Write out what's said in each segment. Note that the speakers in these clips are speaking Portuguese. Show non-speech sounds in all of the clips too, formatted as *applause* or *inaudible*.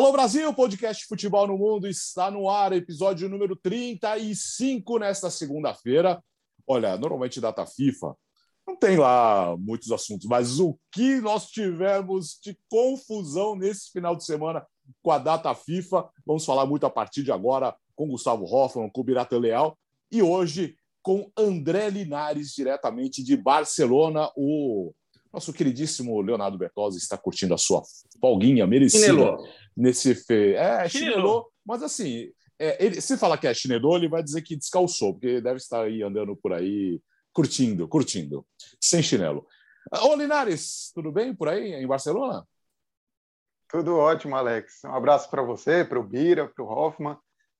Alô Brasil, podcast Futebol no Mundo está no ar, episódio número 35 nesta segunda-feira. Olha, normalmente data FIFA não tem lá muitos assuntos, mas o que nós tivemos de confusão nesse final de semana com a data FIFA, vamos falar muito a partir de agora com Gustavo Hoffman, com o Birata Leal e hoje com André Linares, diretamente de Barcelona, o nosso queridíssimo Leonardo Bertozzi está curtindo a sua folguinha merecida chinelou. nesse fe... É, chinelou, mas assim, é, ele, se falar que é chinelou, ele vai dizer que descalçou, porque deve estar aí andando por aí curtindo, curtindo, sem chinelo. Ô Linares, tudo bem por aí em Barcelona? Tudo ótimo, Alex. Um abraço para você, para o Bira, para o Hoffman,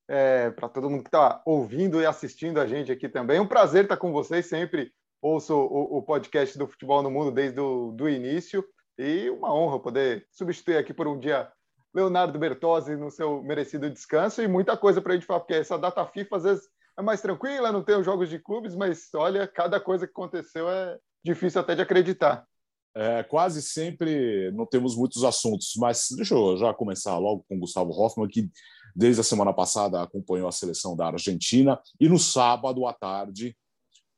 é, para todo mundo que está ouvindo e assistindo a gente aqui também. Um prazer estar com vocês sempre ouço o, o, podcast do Futebol no Mundo desde o do início e uma honra poder substituir aqui por um dia Leonardo Bertozzi no seu merecido descanso e muita coisa para a gente falar, porque essa data FIFA às vezes é mais tranquila, não tem os jogos de clubes, mas olha, cada coisa que aconteceu é difícil até de acreditar. É, quase sempre não temos muitos assuntos, mas deixa eu já começar logo com o Gustavo Hoffman, que desde a semana passada acompanhou a seleção da Argentina e no sábado à tarde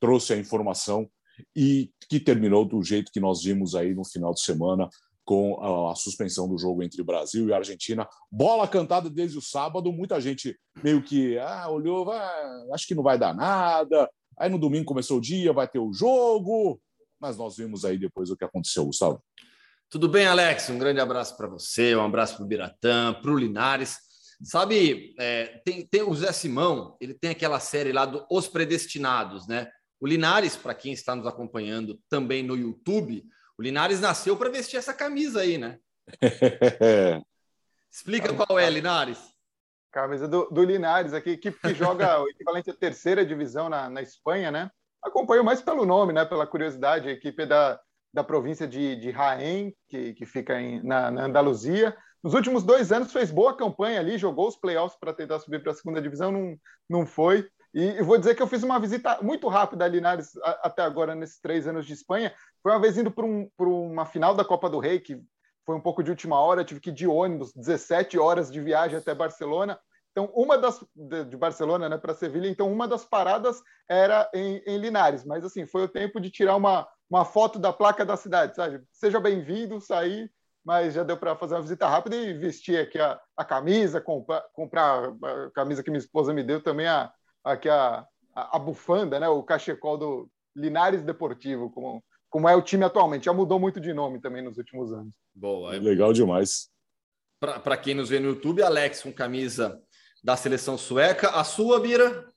trouxe a informação e que terminou do jeito que nós vimos aí no final de semana com a, suspensão do jogo entre Brasil e Argentina. Bola cantada desde o sábado, muita gente meio que ah, olhou, ah, acho que não vai dar nada. Aí no domingo começou o dia, vai ter o jogo, mas nós vimos aí depois o que aconteceu, Gustavo. Tudo bem, Alex? Um grande abraço para você, um abraço para o Biratã, para o Linares. Sabe, é, tem, tem o Zé Simão, ele tem aquela série lá do Os Predestinados, né? O Linares, para quem está nos acompanhando também no YouTube, o Linares nasceu para vestir essa camisa aí, né? *laughs* Explica qual é, Linares. Camisa do, do Linares, aqui, equipe que joga *laughs* o equivalente à terceira divisão na, na Espanha, né? Acompanho mais pelo nome, né? Pela curiosidade, a equipe é da, da província de, de Jaén, que, que fica em, na, na Andaluzia. Nos últimos dois anos fez boa campanha ali, jogou os playoffs para tentar subir para a segunda divisão, não, não foi. E vou dizer que eu fiz uma visita muito rápida a Linares até agora, nesses três anos de Espanha. Foi uma vez indo para um, uma final da Copa do Rei, que foi um pouco de última hora, tive que ir de ônibus, 17 horas de viagem até Barcelona. Então, uma das de, Barcelona, né, para Sevilha, então uma das paradas era em, em, Linares, mas assim, foi o tempo de tirar uma, uma foto da placa da cidade, sabe? Seja bem-vindo, sair, mas já deu para fazer uma visita rápida e vestir aqui a, a camisa, comprar, comprar a camisa que minha esposa me deu também a aqui a, a, a, bufanda, né? O cachecol do Linares Deportivo, como, como é o time atualmente. Já mudou muito de nome também nos últimos anos. Boa. É legal demais. Para quem nos vê no YouTube, Alex com camisa da seleção sueca. A sua, Bira?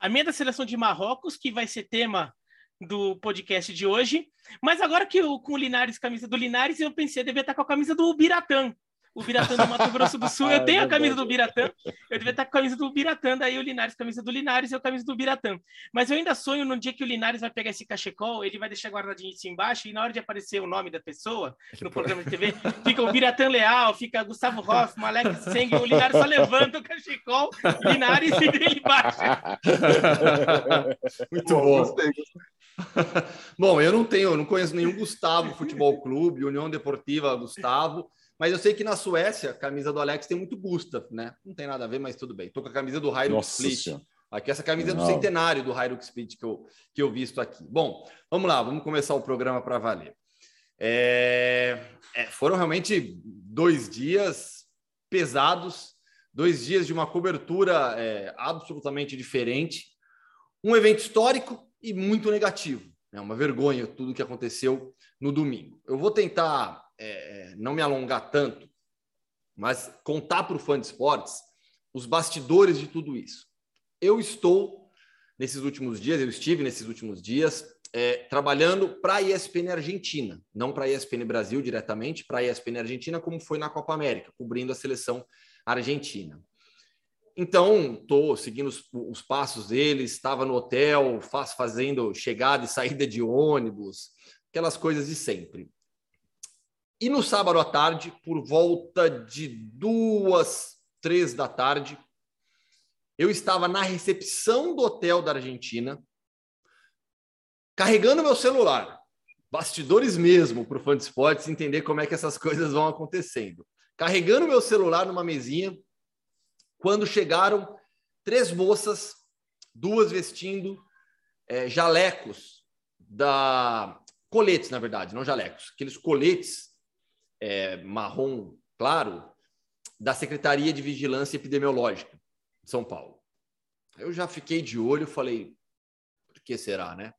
A minha é da seleção de Marrocos, que vai ser tema do podcast de hoje. Mas agora que eu, com o Linares, camisa do Linares, eu pensei, eu devia estar com a camisa do Biratã, o Biratã do Mato Grosso do Sul. Eu *laughs* ah, tenho a camisa do Biratã, eu devia estar com a camisa do Biratã, daí o Linares, camisa do Linares e eu camisa do Biratã. Mas eu ainda sonho no dia que o Linares vai pegar esse cachecol, ele vai deixar guardadinho assim embaixo, e na hora de aparecer o nome da pessoa no programa de TV, fica o Biratã Leal, fica Gustavo *laughs* Hoffman, Alex Seng, o Linares só levanta o cachecol, Linares e ele baixa. *laughs* Muito bom. Bom, eu não tenho, eu não conheço nenhum Gustavo Futebol Clube, União Deportiva Gustavo. Mas eu sei que na Suécia, a camisa do Alex tem muito Gustav, né? Não tem nada a ver, mas tudo bem. Tô com a camisa do Hyrux Split. Aqui, essa camisa é do centenário do Hyrux Split que eu, que eu visto aqui. Bom, vamos lá, vamos começar o programa para valer. É... É, foram realmente dois dias pesados, dois dias de uma cobertura é, absolutamente diferente, um evento histórico e muito negativo. É uma vergonha tudo que aconteceu no domingo. Eu vou tentar é, é, não me alongar tanto, mas contar para o fã de esportes os bastidores de tudo isso. Eu estou, nesses últimos dias, eu estive nesses últimos dias é, trabalhando para a ESPN Argentina, não para a ESPN Brasil diretamente, para a ESPN Argentina, como foi na Copa América, cobrindo a seleção argentina. Então, estou seguindo os, os, passos deles, estava no hotel, faz, fazendo chegada e saída de ônibus, aquelas coisas de sempre. E no sábado à tarde, por volta de duas, três da tarde, eu estava na recepção do hotel da Argentina, carregando meu celular. Bastidores mesmo para o fã de esportes entender como é que essas coisas vão acontecendo. carregando meu celular numa mesinha, quando chegaram três moças, duas vestindo é, jalecos da coletes, na verdade, não jalecos, aqueles coletes é, marrom claro da Secretaria de Vigilância Epidemiológica de São Paulo. Eu já fiquei de olho, falei, por que será, né?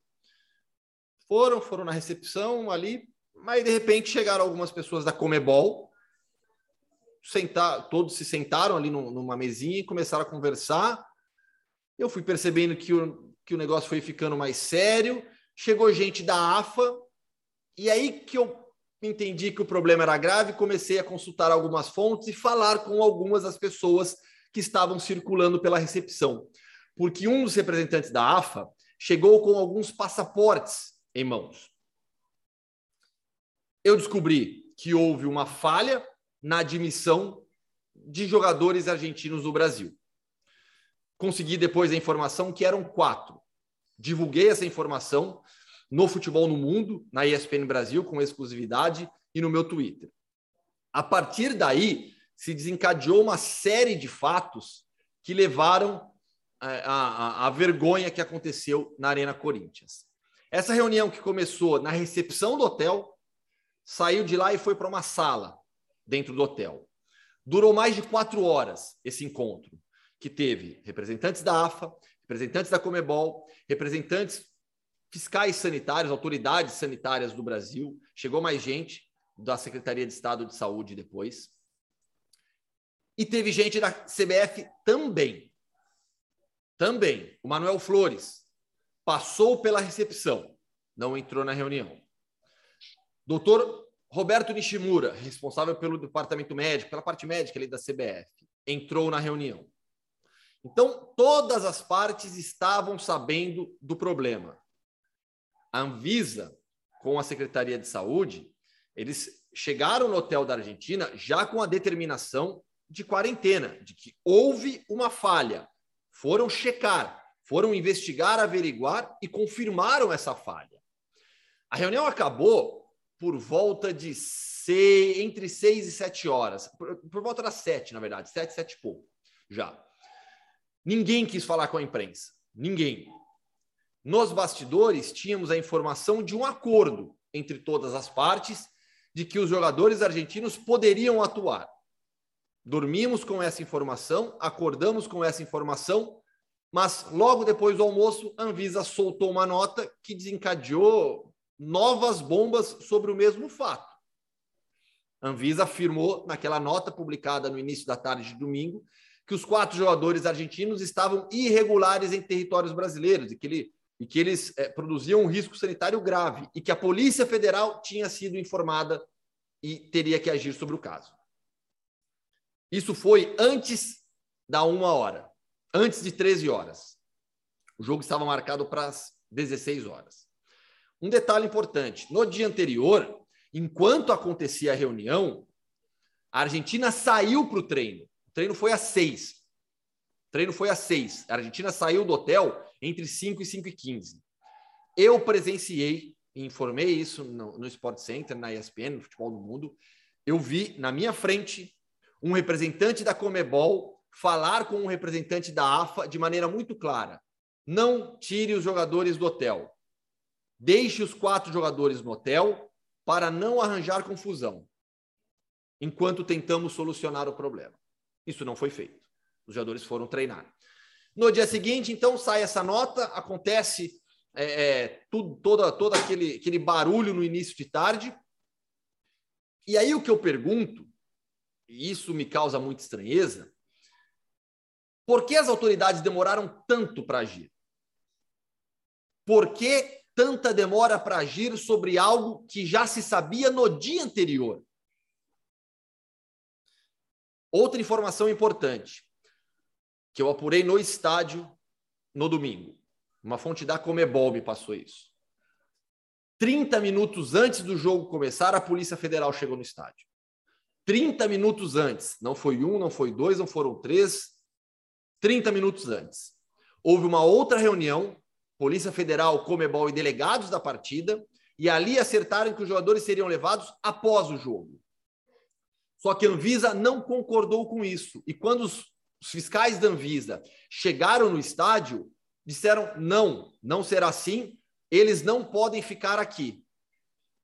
Foram, foram na recepção ali, mas de repente chegaram algumas pessoas da Comebol, sentar, todos se sentaram ali numa mesinha e começaram a conversar. Eu fui percebendo que o, que o negócio foi ficando mais sério. Chegou gente da AFA, e aí que eu entendi que o problema era grave, comecei a consultar algumas fontes e falar com algumas das pessoas que estavam circulando pela recepção. Porque um dos representantes da AFA chegou com alguns passaportes em mãos. Eu descobri que houve uma falha na admissão de jogadores argentinos no Brasil. Consegui depois a informação que eram quatro. Divulguei essa informação no Futebol no Mundo, na ESPN Brasil, com exclusividade, e no meu Twitter. A partir daí, se desencadeou uma série de fatos que levaram a, a, a vergonha que aconteceu na Arena Corinthians. Essa reunião que começou na recepção do hotel, saiu de lá e foi para uma sala dentro do hotel. Durou mais de quatro horas esse encontro, que teve representantes da AFA, representantes da Comebol, representantes fiscais sanitários, autoridades sanitárias do Brasil, chegou mais gente da Secretaria de Estado de Saúde depois. E teve gente da CBF também. Também. O Manuel Flores passou pela recepção, não entrou na reunião. Doutor Roberto Nishimura, responsável pelo departamento médico, pela parte médica ali da CBF, entrou na reunião. Então, todas as partes estavam sabendo do problema a Anvisa com a Secretaria de Saúde, eles chegaram no hotel da Argentina já com a determinação de quarentena, de que houve uma falha. Foram checar, foram investigar, averiguar e confirmaram essa falha. A reunião acabou por volta de seis, entre seis e sete horas, por, por volta das sete, na verdade, sete, sete e pouco, já. Ninguém quis falar com a imprensa, ninguém. Nos bastidores, tínhamos a informação de um acordo entre todas as partes de que os jogadores argentinos poderiam atuar. Dormimos com essa informação, acordamos com essa informação, mas logo depois do almoço, a Anvisa soltou uma nota que desencadeou novas bombas sobre o mesmo fato. A Anvisa afirmou naquela nota publicada no início da tarde de domingo que os quatro jogadores argentinos estavam irregulares em territórios brasileiros e que ele e que eles é, produziam um risco sanitário grave e que a Polícia Federal tinha sido informada e teria que agir sobre o caso. Isso foi antes da uma hora, antes de 13 horas. O jogo estava marcado para as 16 horas. Um detalhe importante: no dia anterior, enquanto acontecia a reunião, a Argentina saiu para o treino. O treino foi às seis. O treino foi às seis. A Argentina saiu do hotel entre 5 e 5 e 15. Eu presenciei, informei isso no, no Sport Center, na ESPN, no Futebol do Mundo. Eu vi na minha frente um representante da Comebol falar com um representante da AFA de maneira muito clara. Não tire os jogadores do hotel. Deixe os quatro jogadores no hotel para não arranjar confusão, enquanto tentamos solucionar o problema. Isso não foi feito. Os jogadores foram treinar. No dia seguinte, então, sai essa nota, acontece é, é, tudo, toda, todo aquele, aquele barulho no início de tarde. E aí o que eu pergunto, e isso me causa muita estranheza, por que as autoridades demoraram tanto para agir? Por que tanta demora para agir sobre algo que já se sabia no dia anterior? Outra informação importante que eu apurei no estádio no domingo. Uma fonte da Comebol me passou isso. 30 minutos antes do jogo começar, a Polícia Federal chegou no estádio. 30 minutos antes. Não foi um, não foi dois, não foram três. 30 minutos antes. Houve uma outra reunião, Polícia Federal, Comebol e delegados da partida, e ali acertaram que os jogadores seriam levados após o jogo. Só que a Anvisa não concordou com isso. E quando os fiscais da Anvisa chegaram no estádio, disseram: não, não será assim, eles não podem ficar aqui.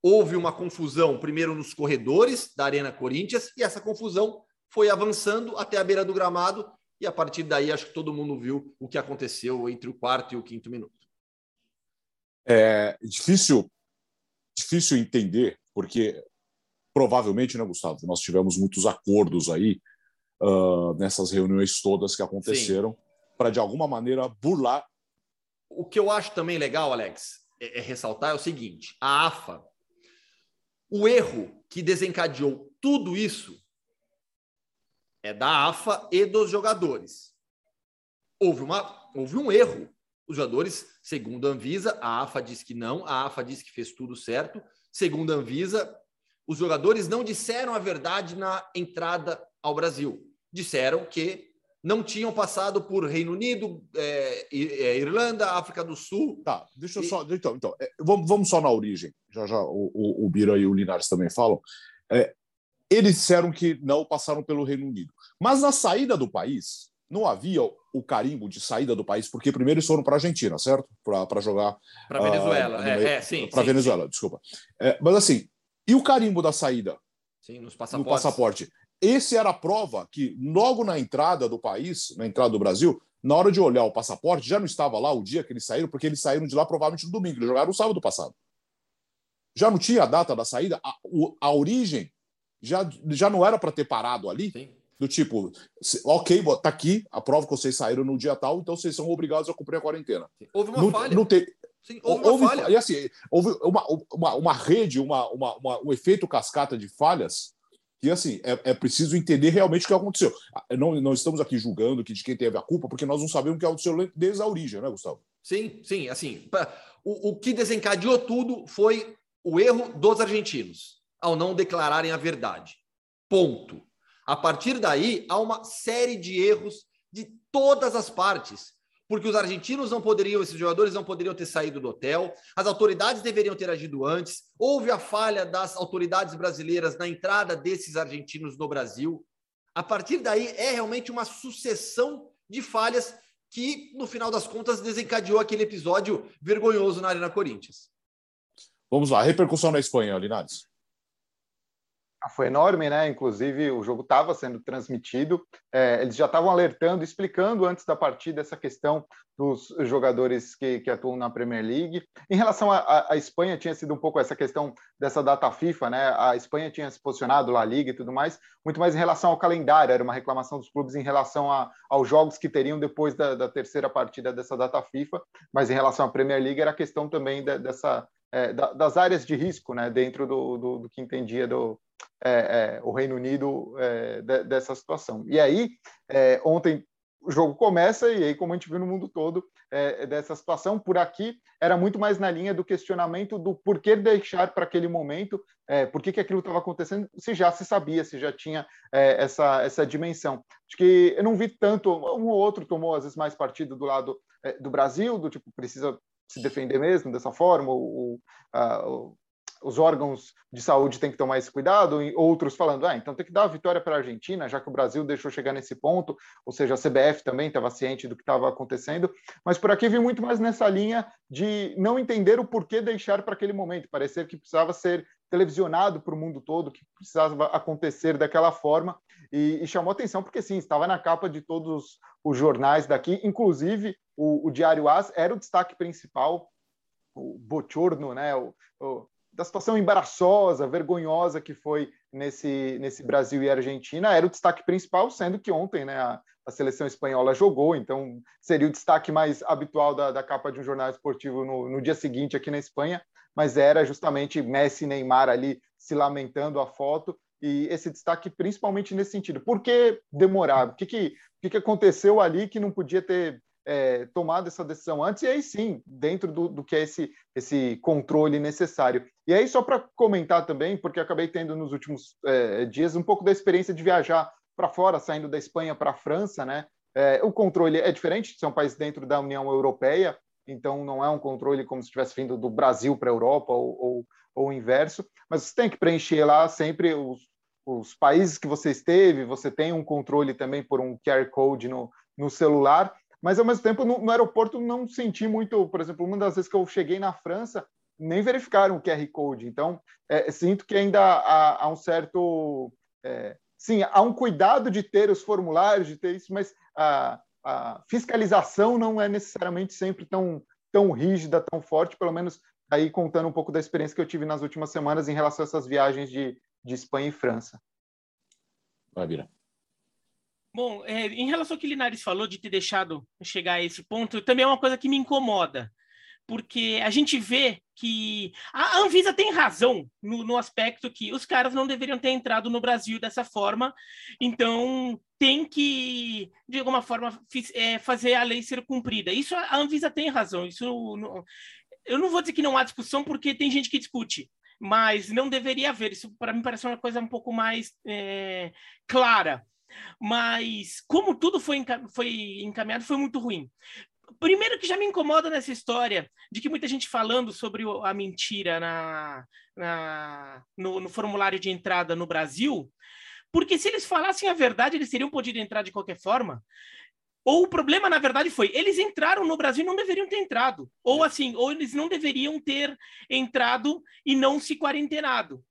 Houve uma confusão, primeiro nos corredores da Arena Corinthians, e essa confusão foi avançando até a beira do gramado, e a partir daí acho que todo mundo viu o que aconteceu entre o quarto e o quinto minuto. É difícil, difícil entender, porque provavelmente, né, Gustavo, nós tivemos muitos acordos aí uh, nessas reuniões todas que aconteceram para de alguma maneira burlar. O que eu acho também legal, Alex, é, é ressaltar é o seguinte: a AFA, o erro que desencadeou tudo isso é da AFA e dos jogadores. Houve, uma, houve um erro. Os jogadores, segundo a Anvisa, a AFA disse que não, a AFA disse que fez tudo certo. Segundo a Anvisa, os jogadores não disseram a verdade na entrada ao Brasil. Disseram que não tinham passado por Reino Unido, é, é, Irlanda, África do Sul. Tá, deixa eu e... só. Então, então é, vamos, vamos só na origem. Já já o, o, o Bira e o Linares também falam. É, eles disseram que não passaram pelo Reino Unido. Mas na saída do país, não havia o carimbo de saída do país, porque primeiro eles foram para a Argentina, certo? Para jogar. Para Venezuela, uh, é, é, sim. Para Venezuela, sim. desculpa. Mas assim, e o carimbo da saída? Sim, nos passaportes. No passaporte. Esse era a prova que, logo na entrada do país, na entrada do Brasil, na hora de olhar o passaporte, já não estava lá o dia que eles saíram, porque eles saíram de lá provavelmente no domingo, eles jogaram no sábado passado. Já não tinha a data da saída, a, a origem já, já não era para ter parado ali. Sim. Do tipo, ok, tá aqui a prova que vocês saíram no dia tal, então vocês são obrigados a cumprir a quarentena. Houve uma não, falha. Não tem, Sim, houve, houve falha. E assim, houve uma, uma, uma rede, uma, uma, uma, um efeito cascata de falhas que assim é, é, preciso entender realmente o que aconteceu. Não, não estamos aqui julgando que de quem teve a culpa, porque nós não sabemos o que aconteceu desde a origem, né, Gustavo? Sim, sim. Assim, o, o que desencadeou tudo foi o erro dos argentinos ao não declararem a verdade. Ponto. A partir daí, há uma série de erros de todas as partes porque os argentinos não poderiam, esses jogadores não poderiam ter saído do hotel, as autoridades deveriam ter agido antes, houve a falha das autoridades brasileiras na entrada desses argentinos no Brasil. A partir daí, é realmente uma sucessão de falhas que, no final das contas, desencadeou aquele episódio vergonhoso na Arena Corinthians. Vamos lá, repercussão na Espanha, Linares. Foi enorme, né? Inclusive, o jogo estava sendo transmitido. É, eles já estavam alertando, explicando antes da partida essa questão dos jogadores que, que atuam na Premier League. Em relação à Espanha, tinha sido um pouco essa questão dessa data FIFA, né? A Espanha tinha se posicionado lá, Liga e tudo mais, muito mais em relação ao calendário. Era uma reclamação dos clubes em relação a, aos jogos que teriam depois da, da, terceira partida dessa data FIFA. Mas em relação à Premier League, era a questão também de, dessa. É, das áreas de risco, né, dentro do, do, do que entendia do, é, é, o Reino Unido é, de, dessa situação. E aí, é, ontem o jogo começa, e aí, como a gente viu no mundo todo, é, dessa situação, por aqui era muito mais na linha do questionamento do porquê deixar para aquele momento, por que, que aquilo estava acontecendo, se já se sabia, se já tinha essa, essa dimensão. Acho que eu não vi tanto, um ou outro tomou às vezes mais partido do lado do Brasil, do tipo, precisa se defender mesmo dessa forma, o, o, os órgãos de saúde têm que tomar esse cuidado, e outros falando, ah, então tem que dar a vitória para a Argentina, já que o Brasil deixou chegar nesse ponto, ou seja, a CBF também estava ciente do que estava acontecendo, mas por aqui vi muito mais nessa linha de não entender o porquê deixar para aquele momento, parecer que precisava ser televisionado para o mundo todo, que precisava acontecer daquela forma, e, e, chamou atenção porque sim, estava na capa de todos os jornais daqui, inclusive o, o Diário As era o destaque principal, o bochorno, né, o, o da situação embaraçosa, vergonhosa que foi nesse, nesse Brasil e Argentina, era o destaque principal, sendo que ontem né, a, a seleção espanhola jogou, então seria o destaque mais habitual da, da capa de um jornal esportivo no, no dia seguinte aqui na Espanha, mas era justamente Messi e Neymar ali se lamentando a foto, e esse destaque principalmente nesse sentido. Por que demorar? O que, que, que, aconteceu ali que não podia ter é, tomado essa decisão antes, e aí sim, dentro do, do que é esse, esse controle necessário. E aí, só para comentar também, porque acabei tendo nos últimos é, dias um pouco da experiência de viajar para fora, saindo da Espanha para a França, né? É, o controle é diferente, é um país dentro da União Europeia, então não é um controle como se estivesse vindo do Brasil para a Europa ou, ou, ou, o inverso, mas você tem que preencher lá sempre os, os países que você esteve, você tem um controle também por um QR Code no, no celular, mas ao mesmo tempo no, no aeroporto não senti muito, por exemplo, uma das vezes que eu cheguei na França, nem verificaram o QR Code. Então, é, sinto que ainda há, há um certo. É, sim, há um cuidado de ter os formulários, de ter isso, mas a, a fiscalização não é necessariamente sempre tão, tão rígida, tão forte, pelo menos aí contando um pouco da experiência que eu tive nas últimas semanas em relação a essas viagens de, de Espanha e França. Vai, Bira. Bom, é, em relação ao que o Linares falou de ter deixado chegar a esse ponto, também é uma coisa que me incomoda porque a gente vê que a Anvisa tem razão no, no, aspecto que os caras não deveriam ter entrado no Brasil dessa forma, então tem que, de alguma forma, fiz, é, fazer a lei ser cumprida. Isso a Anvisa tem razão. Isso não, eu não vou dizer que não há discussão, porque tem gente que discute, mas não deveria haver. Isso para mim parece uma coisa um pouco mais é, clara. Mas como tudo foi, foi encaminhado, foi muito ruim primeiro que já me incomoda nessa história de que muita gente falando sobre a mentira na, na no, no, formulário de entrada no Brasil, porque se eles falassem a verdade, eles teriam podido entrar de qualquer forma. Ou o problema, na verdade, foi eles entraram no Brasil e não deveriam ter entrado. Ou assim, ou eles não deveriam ter entrado e não se quarentenado.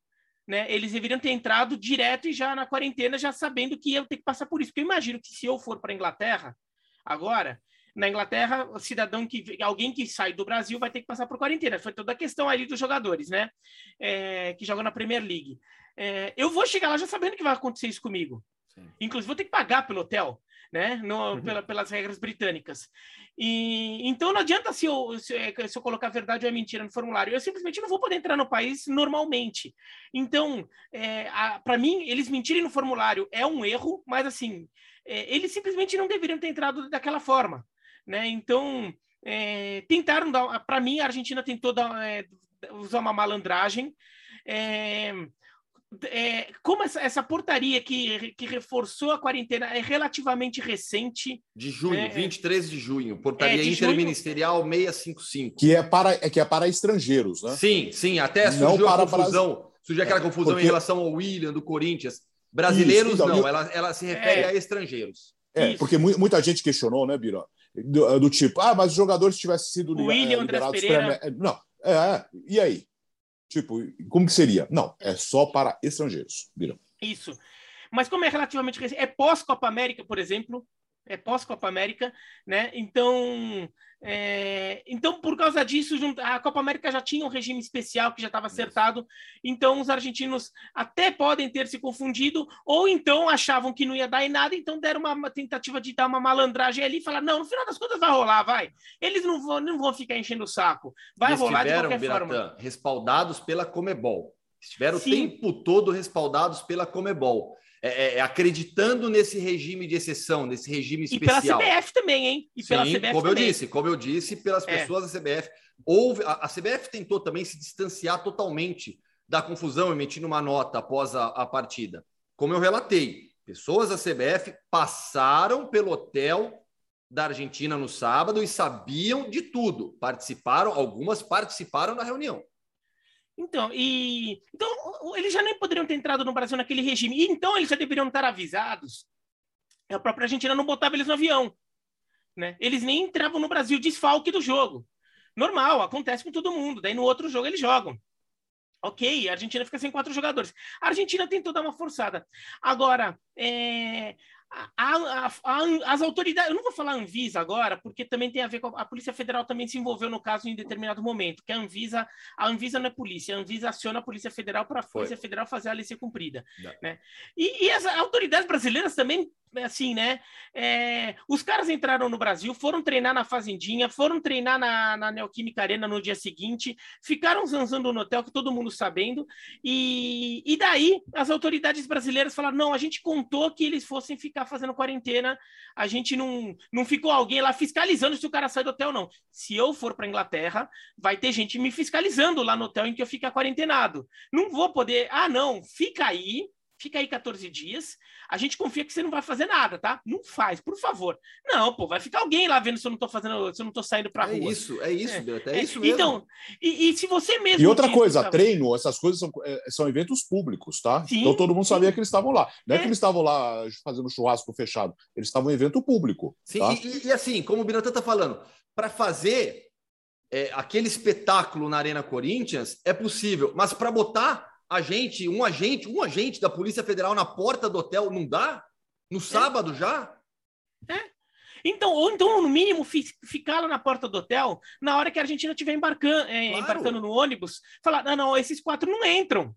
Né? Eles deveriam ter entrado direto e já na quarentena, já sabendo que iam ter que passar por isso. Porque eu imagino que se eu for para a Inglaterra agora, na Inglaterra, o cidadão que alguém que sai do Brasil vai ter que passar por quarentena. Foi toda a questão ali dos jogadores, né? É, que jogam na Premier League. É, eu vou chegar lá já sabendo que vai acontecer isso comigo. Sim. Inclusive, vou ter que pagar pelo hotel, né? No, uhum. pela, pelas regras britânicas. E, então, não adianta se eu, se, se eu colocar verdade ou é mentira no formulário. Eu simplesmente não vou poder entrar no país normalmente. Então, é, para mim, eles mentirem no formulário é um erro, mas assim, é, eles simplesmente não deveriam ter entrado daquela forma né? Então, é, tentaram dar. Para mim, a Argentina tentou dar, é, usar uma malandragem. É, é, como essa, essa, portaria que, que reforçou a quarentena é relativamente recente. De junho, né? 23 de junho, portaria é, interministerial junho, 655. Que é, para, é, que é para estrangeiros, né? Sim, sim, até surgiu não para, a confusão. Para... Surgiu aquela é, confusão porque... em relação ao William, do Corinthians. Brasileiros Isso, então, não, eu... ela, ela se refere é. a estrangeiros. É, Isso. porque muita gente questionou, né, Biro? Do, do, tipo, ah, mas os jogadores tivessem sido o William, liberados para. Não, é, é, e aí? Tipo, como que seria? Não, é só para estrangeiros, viram? Isso. Mas como é relativamente recente, é pós-Copa América, por exemplo, é pós-Copa América, né? Então, é, então, por causa disso, a Copa América já tinha um regime especial que já estava acertado, então os argentinos até podem ter se confundido, ou então achavam que não ia dar em nada, então deram uma, uma tentativa de dar uma malandragem ali e falar: não, no final das contas vai rolar, vai. Eles não vão, não vão ficar enchendo o saco, vai Eles rolar de qualquer Biratã, forma. Respaldados pela Comebol. Estiveram Sim. o tempo todo respaldados pela Comebol. É, é, é, acreditando nesse regime de exceção, nesse regime especial. E pela CBF também, hein? E Sim, pela CBF como também. eu disse, como eu disse, pelas é. pessoas da CBF. Houve, a, a, CBF tentou também se distanciar totalmente da confusão, emitindo uma nota após a, a partida. Como eu relatei, pessoas da CBF passaram pelo hotel da Argentina no sábado e sabiam de tudo. Participaram, algumas participaram da reunião. Então, e então eles já nem poderiam ter entrado no Brasil naquele regime. então eles já deveriam estar avisados. A própria Argentina não botava eles no avião, né? Eles nem entravam no Brasil desfalque do jogo. Normal, acontece com todo mundo. Daí no outro jogo eles jogam. Ok, a Argentina fica sem quatro jogadores. A Argentina tentou dar uma forçada. Agora, é, a, a, a, as autoridades, eu não vou falar Anvisa agora, porque também tem a ver com a, Polícia Federal também se envolveu no caso em determinado momento, que a Anvisa, a Anvisa não é polícia, a Anvisa aciona a Polícia Federal para a Polícia Federal fazer a lei ser cumprida, né? E, e as autoridades brasileiras também assim, né? É, os caras entraram no Brasil, foram treinar na Fazendinha, foram treinar na, na Neoquímica Arena no dia seguinte, ficaram zanzando no hotel, que todo mundo sabendo, e, e daí as autoridades brasileiras falaram: não, a gente contou que eles fossem ficar fazendo quarentena, a gente não, não ficou alguém lá fiscalizando se o cara sai do hotel, não. Se eu for para Inglaterra, vai ter gente me fiscalizando lá no hotel em que eu ficar quarentenado. Não vou poder, ah, não, fica aí fica aí 14 dias, a gente confia que você não vai fazer nada, tá? Não faz, por favor. Não, pô, vai ficar alguém lá vendo se eu não tô fazendo, se eu não tô saindo pra é rua. Isso, é isso, é, é, isso mesmo. Então, e, e, se você mesmo. E outra coisa, tá... treino, essas coisas são, é, são eventos públicos, tá? Sim, então todo mundo sabia sim. que eles estavam lá. Não é, é, que eles estavam lá fazendo churrasco fechado, eles estavam em evento público. Sim, tá? e, e assim, como o Biratã tá falando, para fazer é, aquele espetáculo na Arena Corinthians é possível, mas para botar a gente, um agente, um agente da Polícia Federal na porta do hotel não dá? No é. sábado é. já? É. Então, ou então, no mínimo, ficar lá na porta do hotel na hora que a Argentina estiver embarcando, é, claro. embarcando no ônibus, falar: não, não, esses quatro não entram.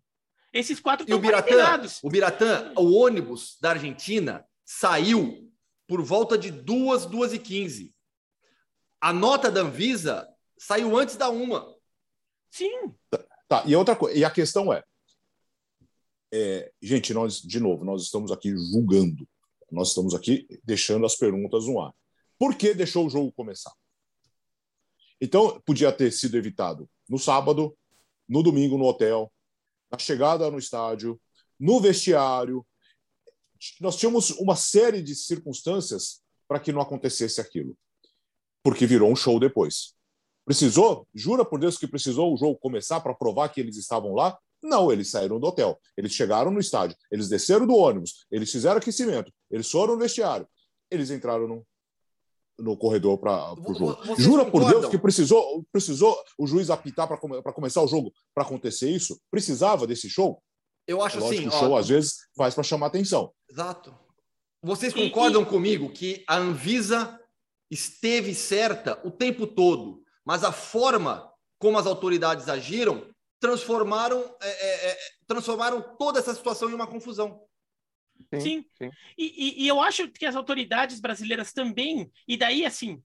Esses quatro estão quarentenados. O Biratã, o ônibus da Argentina saiu por volta de duas, duas e quinze. A nota da Anvisa saiu antes da uma. Sim. Tá, e outra coisa, e a questão é, é, gente, nós, de novo, nós estamos aqui julgando, nós estamos aqui deixando as perguntas no ar. Por que deixou o jogo começar? Então, podia ter sido evitado no sábado, no domingo no hotel, na chegada no estádio, no vestiário. Nós tínhamos uma série de circunstâncias para que não acontecesse aquilo, porque virou um show depois. Precisou? Jura por Deus que precisou o jogo começar para provar que eles estavam lá? Não, eles saíram do hotel. Eles chegaram no estádio, eles desceram do ônibus, eles fizeram aquecimento, eles foram no vestiário, eles entraram no, no corredor para o jogo. Vocês Jura concordam? por Deus que precisou, precisou o juiz apitar para começar o jogo para acontecer isso? Precisava desse show? Eu acho é assim. o show, ó, às vezes, faz para chamar atenção. Exato. Vocês concordam e, e... comigo que a Anvisa esteve certa o tempo todo mas a forma como as autoridades agiram transformaram, é, é, é, transformaram toda essa situação em uma confusão. Sim. sim. sim. E, e, e, eu acho que as autoridades brasileiras também, e daí, assim,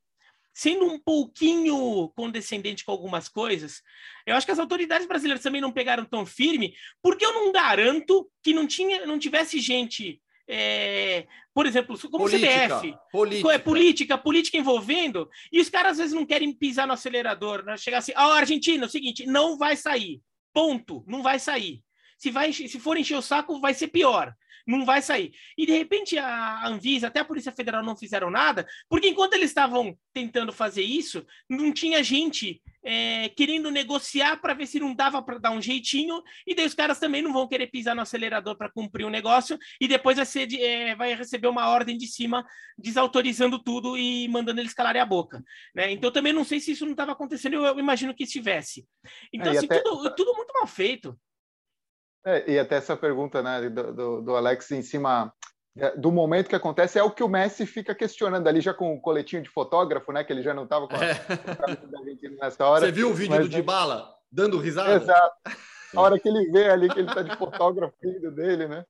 sendo um pouquinho condescendente com algumas coisas, eu acho que as autoridades brasileiras também não pegaram tão firme, porque eu não garanto que não, tinha, não tivesse gente é, por exemplo, como política, o CBF, política. É, política, política envolvendo, e os caras às vezes não querem pisar no acelerador, né? chegar assim, ó, oh, Argentina, é o seguinte, não vai sair, ponto, não vai sair. Se, vai, se for encher o saco, vai ser pior não vai sair. E de repente a Anvisa, até a Polícia Federal não fizeram nada, porque enquanto eles estavam tentando fazer isso, não tinha gente é, querendo negociar para ver se não dava para dar um jeitinho, e daí os caras também não vão querer pisar no acelerador para cumprir o um negócio, e depois vai, ser é, vai receber uma ordem de cima desautorizando tudo e mandando eles calarem a boca. Né? Então também não sei se isso não estava acontecendo, eu, eu, imagino que estivesse. Então, é, assim, até... tudo, tudo muito mal feito. É, e até essa pergunta né, do, do, do, Alex em cima é, do momento que acontece é o que o Messi fica questionando ali já com o coletinho de fotógrafo, né? Que ele já não estava com a, é. nessa hora. Você viu o vídeo mas, do Dybala dando risada? Exato. A hora *laughs* que ele vê ali que ele está de fotógrafo dele, né?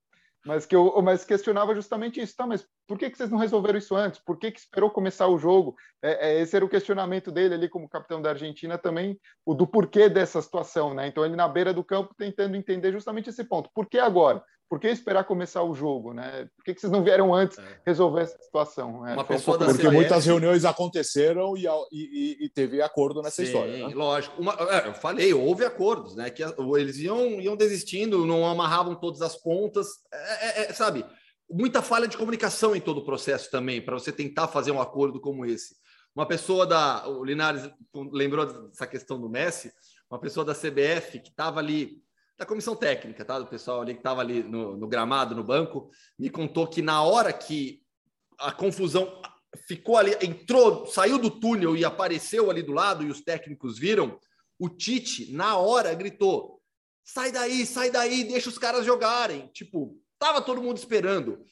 Mas que eu mas questionava justamente isso, tá? Mas por que, que vocês não resolveram isso antes? Por que, que esperou começar o jogo? É, é, esse era o questionamento dele ali como capitão da Argentina também, o do porquê dessa situação, né? Então ele na beira do campo tentando entender justamente esse ponto. Por que agora? Por que esperar começar o jogo, né? Por que, que vocês não vieram antes é. resolver essa situação? É, Uma pessoa um Porque muitas reuniões aconteceram e, e, e, teve acordo nessa Sim, história. Né? Lógico. Uma, é, eu falei, houve acordos, né? Que eles iam, iam desistindo, não amarravam todas as pontas, é, é, é sabe? Muita falha de comunicação em todo o processo também, para você tentar fazer um acordo como esse. Uma pessoa da. O Linares lembrou dessa questão do Messi, uma pessoa da CBF que estava ali da comissão técnica, tá? Do pessoal ali que estava ali no, no, gramado, no banco, me contou que na hora que a confusão ficou ali, entrou, saiu do túnel e apareceu ali do lado e os técnicos viram, o Tite, na hora, gritou: sai daí, sai daí, deixa os caras jogarem. Tipo, tava todo mundo esperando.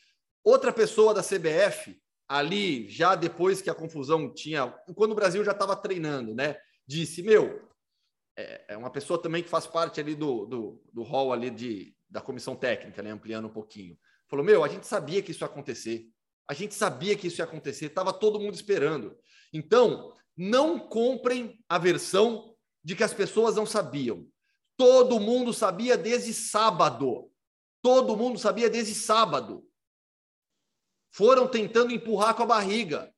Outra pessoa da CBF, ali, já depois que a confusão tinha. Quando o Brasil já estava treinando, né? Disse: Meu, é, é uma pessoa também que faz parte ali do, do, do hall ali de, da comissão técnica, né, ampliando um pouquinho. Falou, meu, a gente sabia que isso ia acontecer. A gente sabia que isso ia acontecer, estava todo mundo esperando. Então, não comprem a versão de que as pessoas não sabiam. Todo mundo sabia desde sábado. Todo mundo sabia desde sábado. Foram tentando empurrar com a barriga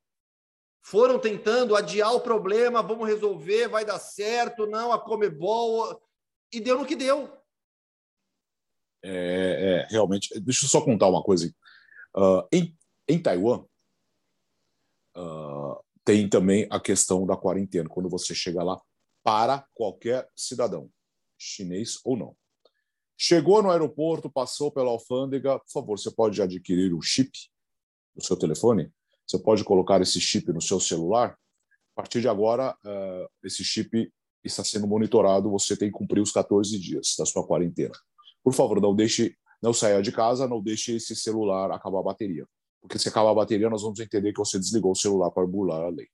foram tentando adiar o problema, vamos resolver, vai dar certo, não, a Comebol, e deu no que deu. É, é, realmente. Deixa eu só contar uma coisa. Uh, em, em Taiwan, uh, tem também a questão da quarentena, quando você chega lá, para qualquer cidadão, chinês ou não. Chegou no aeroporto, passou pela alfândega, por favor, você pode adquirir um chip no seu telefone? Você pode colocar esse chip no seu celular? A partir de agora, uh, esse chip está sendo monitorado, você tem que cumprir os 14 dias da sua quarentena. Por favor, não deixe, não saia de casa, não deixe esse celular acabar a bateria. Porque se acabar a bateria, nós vamos entender que você desligou o celular para burlar a lei.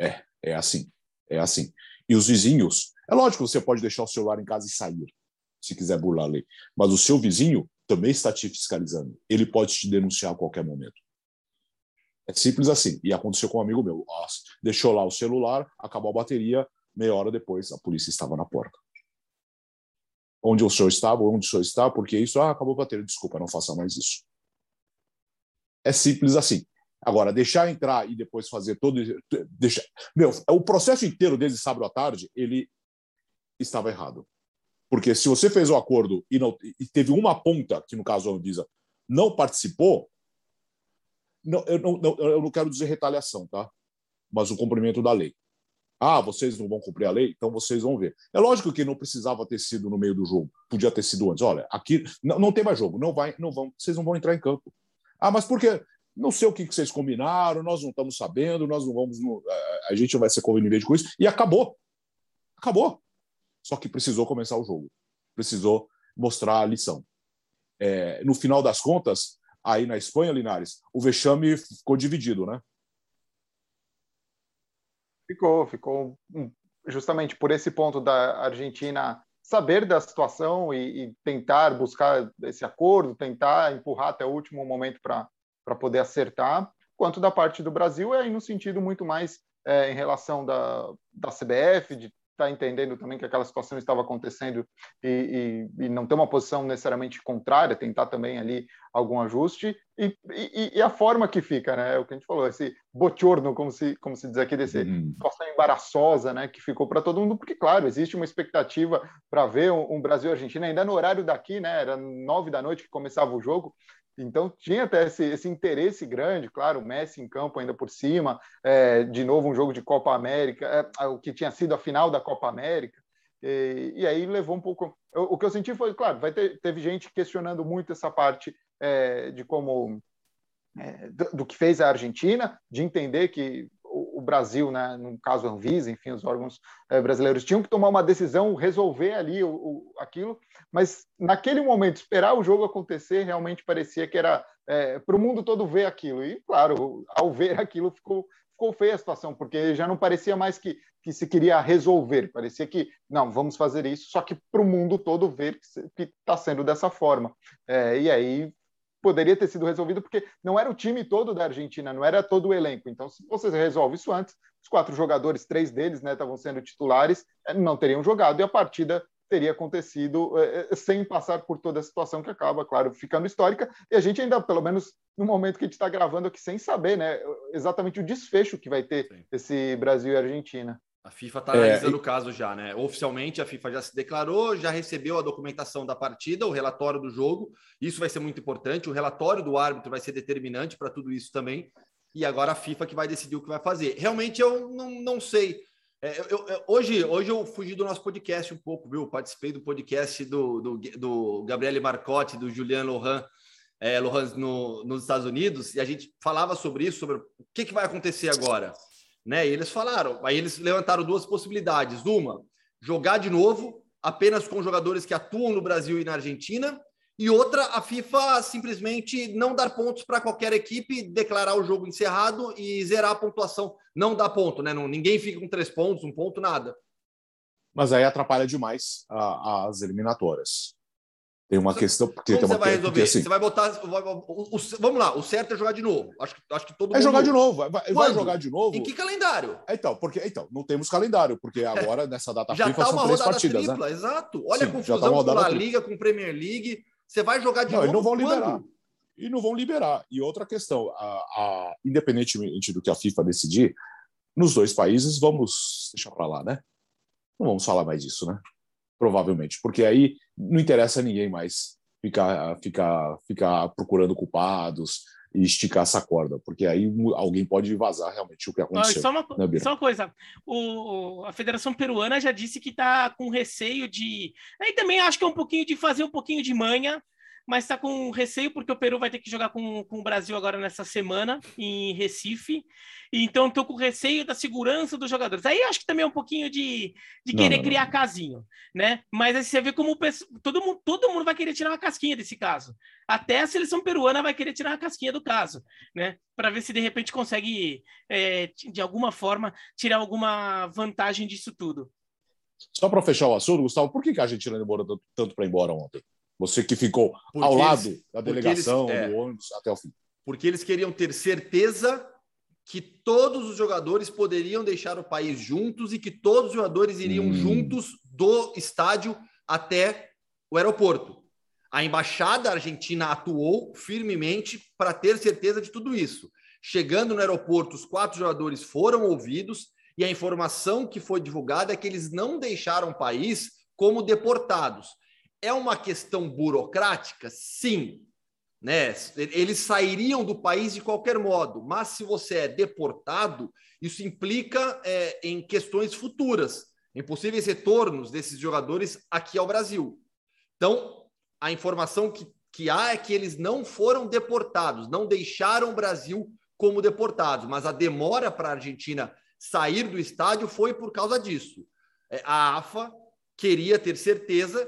É, é assim. É assim. E os vizinhos, é lógico, você pode deixar o celular em casa e sair, se quiser burlar a lei. Mas o seu vizinho também está te fiscalizando. Ele pode te denunciar a qualquer momento. É simples assim. E aconteceu com um amigo meu. Deixou lá o celular, acabou a bateria, meia hora depois a polícia estava na porta. Onde o senhor estava? Onde o senhor está? Porque isso, ah, acabou a bateria. Desculpa, não faça mais isso. É simples assim. Agora, deixar entrar e depois fazer todo. Meu, o processo inteiro desde sábado à tarde, ele estava errado. Porque se você fez o acordo e, não, e teve uma ponta, que no caso a Anvisa não participou, não, eu, não, não, eu não quero dizer retaliação, tá? Mas o cumprimento da lei. Ah, vocês não vão cumprir a lei? Então vocês vão ver. É lógico que não precisava ter sido no meio do jogo. Podia ter sido antes. Olha, aqui não, não tem mais jogo. Não vai, não vão, vocês não vão entrar em campo. Ah, mas por quê? Não sei o que vocês combinaram, nós não estamos sabendo, nós não vamos. A gente vai ser conivente com isso. E acabou. Acabou. Só que precisou começar o jogo. Precisou mostrar a lição. É, no final das contas, aí na Espanha, Linares, o vexame ficou dividido, né? Ficou, ficou justamente por esse ponto da Argentina saber da situação e, e tentar buscar esse acordo, tentar empurrar até o último momento para poder acertar, quanto da parte do Brasil é no sentido muito mais é, em relação da, da CBF, de está entendendo também que aquela situação estava acontecendo e, e, e, não ter uma posição necessariamente contrária, tentar também ali algum ajuste e, e, a forma que fica, né? É o que a gente falou, esse bochorno, como se, como se diz aqui, desse uhum. situação embaraçosa, né? Que ficou para todo mundo, porque, claro, existe uma expectativa para ver um, um Brasil-Argentina ainda no horário daqui, né? Era nove da noite que começava o jogo, então tinha até esse, esse, interesse grande, claro, Messi em campo ainda por cima, é, de novo um jogo de Copa América, é, o que tinha sido a final da Copa América, e, e aí levou um pouco. O, o, que eu senti foi, claro, vai ter, teve gente questionando muito essa parte é, de como é, do, do, que fez a Argentina, de entender que o, Brasil, né, no caso a Anvisa, enfim, os órgãos é, brasileiros tinham que tomar uma decisão, resolver ali o, o, aquilo, mas naquele momento, esperar o jogo acontecer, realmente parecia que era é, para o mundo todo ver aquilo. E, claro, ao ver *laughs* aquilo, ficou, ficou feia a situação, porque já não parecia mais que, que se queria resolver, parecia que, não, vamos fazer isso, só que para o mundo todo ver que está sendo dessa forma. É, e aí poderia ter sido resolvido porque não era o time todo da Argentina, não era todo o elenco. Então, se você resolve isso antes, os quatro jogadores, três deles, né, estavam sendo titulares, eh, não teriam jogado e a partida teria acontecido é, sem passar por toda a situação que acaba, claro, ficando histórica. E a gente ainda, pelo menos no momento que a gente está gravando aqui, sem saber, né, exatamente o desfecho que vai ter Sim. esse Brasil e Argentina. A FIFA está analisando é, o caso já, né? Oficialmente a FIFA já se declarou, já recebeu a documentação da partida, o relatório do jogo. Isso vai ser muito importante. O relatório do árbitro vai ser determinante para tudo isso também. E agora a FIFA que vai decidir o que vai fazer. Realmente eu não, não sei. É, eu, eu, hoje, hoje eu fugi do nosso podcast um pouco, viu? Participei do podcast do, do, do Gabriele Marcotti, do Julian Lohan, é, Lohan no, nos Estados Unidos, e a gente falava sobre isso, sobre o que, que vai acontecer agora né? E eles falaram, aí eles levantaram duas possibilidades. Uma, jogar de novo apenas com jogadores que atuam no Brasil e na Argentina, e outra, a FIFA simplesmente não dar pontos para qualquer equipe, declarar o jogo encerrado e zerar a pontuação. Não dá ponto, né? Não, ninguém fica com três pontos, um ponto, nada. Mas aí atrapalha demais a, as eliminatórias. Tem uma questão. Porque Como tem uma, você vai resolver? Porque, assim, você vai botar. O, o, vamos lá, o certo é jogar de novo. Acho, acho que todo é mundo. É jogar de novo. Vai, vai, jogar de novo. Em que calendário? Então, porque, então, não temos calendário, porque é. agora, é. nessa data Já FIFA, tá são três partidas. Né? Tripla, né? Exato. Olha Sim, a confusão tá com a Liga, com Premier League. Você vai jogar de não, novo. E não vão quando? liberar. E não vão liberar. E outra questão, a, a, independentemente do que a FIFA decidir, nos dois países, vamos deixar para lá, né? Não vamos falar mais disso, né? Provavelmente, porque aí não interessa a ninguém mais ficar, ficar, ficar procurando culpados e esticar essa corda, porque aí alguém pode vazar realmente o que aconteceu. Só uma, né, só uma coisa, o, a Federação Peruana já disse que está com receio de. Aí também acho que é um pouquinho de fazer um pouquinho de manha mas está com receio porque o Peru vai ter que jogar com, com o Brasil agora nessa semana em Recife. Então estou com receio da segurança dos jogadores. Aí acho que também é um pouquinho de, de não, querer não, criar não. casinho, né? Mas aí você vê como todo mundo, todo mundo vai querer tirar uma casquinha desse caso. Até a seleção peruana vai querer tirar uma casquinha do caso, né? Para ver se de repente consegue, é, de alguma forma, tirar alguma vantagem disso tudo. Só para fechar o assunto, Gustavo, por que, a Argentina demorou tanto para ir embora ontem? Você que ficou porque ao eles, lado da delegação, eles, é, do ônibus, até o fim. Porque eles queriam ter certeza que todos os jogadores poderiam deixar o país juntos e que todos os jogadores iriam hum. juntos do estádio até o aeroporto. A embaixada argentina atuou firmemente para ter certeza de tudo isso. Chegando no aeroporto, os quatro jogadores foram ouvidos e a informação que foi divulgada é que eles não deixaram o país como deportados. É uma questão burocrática? Sim. Né? Eles sairiam do país de qualquer modo, mas se você é deportado, isso implica é, em questões futuras, em possíveis retornos desses jogadores aqui ao Brasil. Então, a informação que, que há é que eles não foram deportados, não deixaram o Brasil como deportados, mas a demora para a Argentina sair do estádio foi por causa disso. É, a AFA queria ter certeza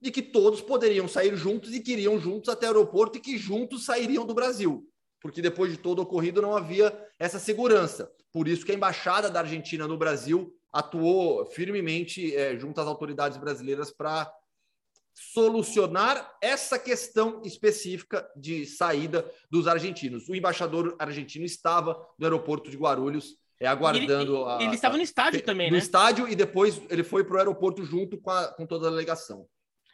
de que todos poderiam sair juntos e que iriam juntos até o aeroporto e que juntos sairiam do Brasil, porque depois de todo o ocorrido não havia essa segurança. Por isso que a embaixada da Argentina no Brasil atuou firmemente é, junto às autoridades brasileiras para solucionar essa questão específica de saída dos argentinos. O embaixador argentino estava no aeroporto de Guarulhos é, aguardando. Ele, a, ele estava no estádio a, também, no né? No estádio e depois ele foi para o aeroporto junto com, a, com toda a delegação.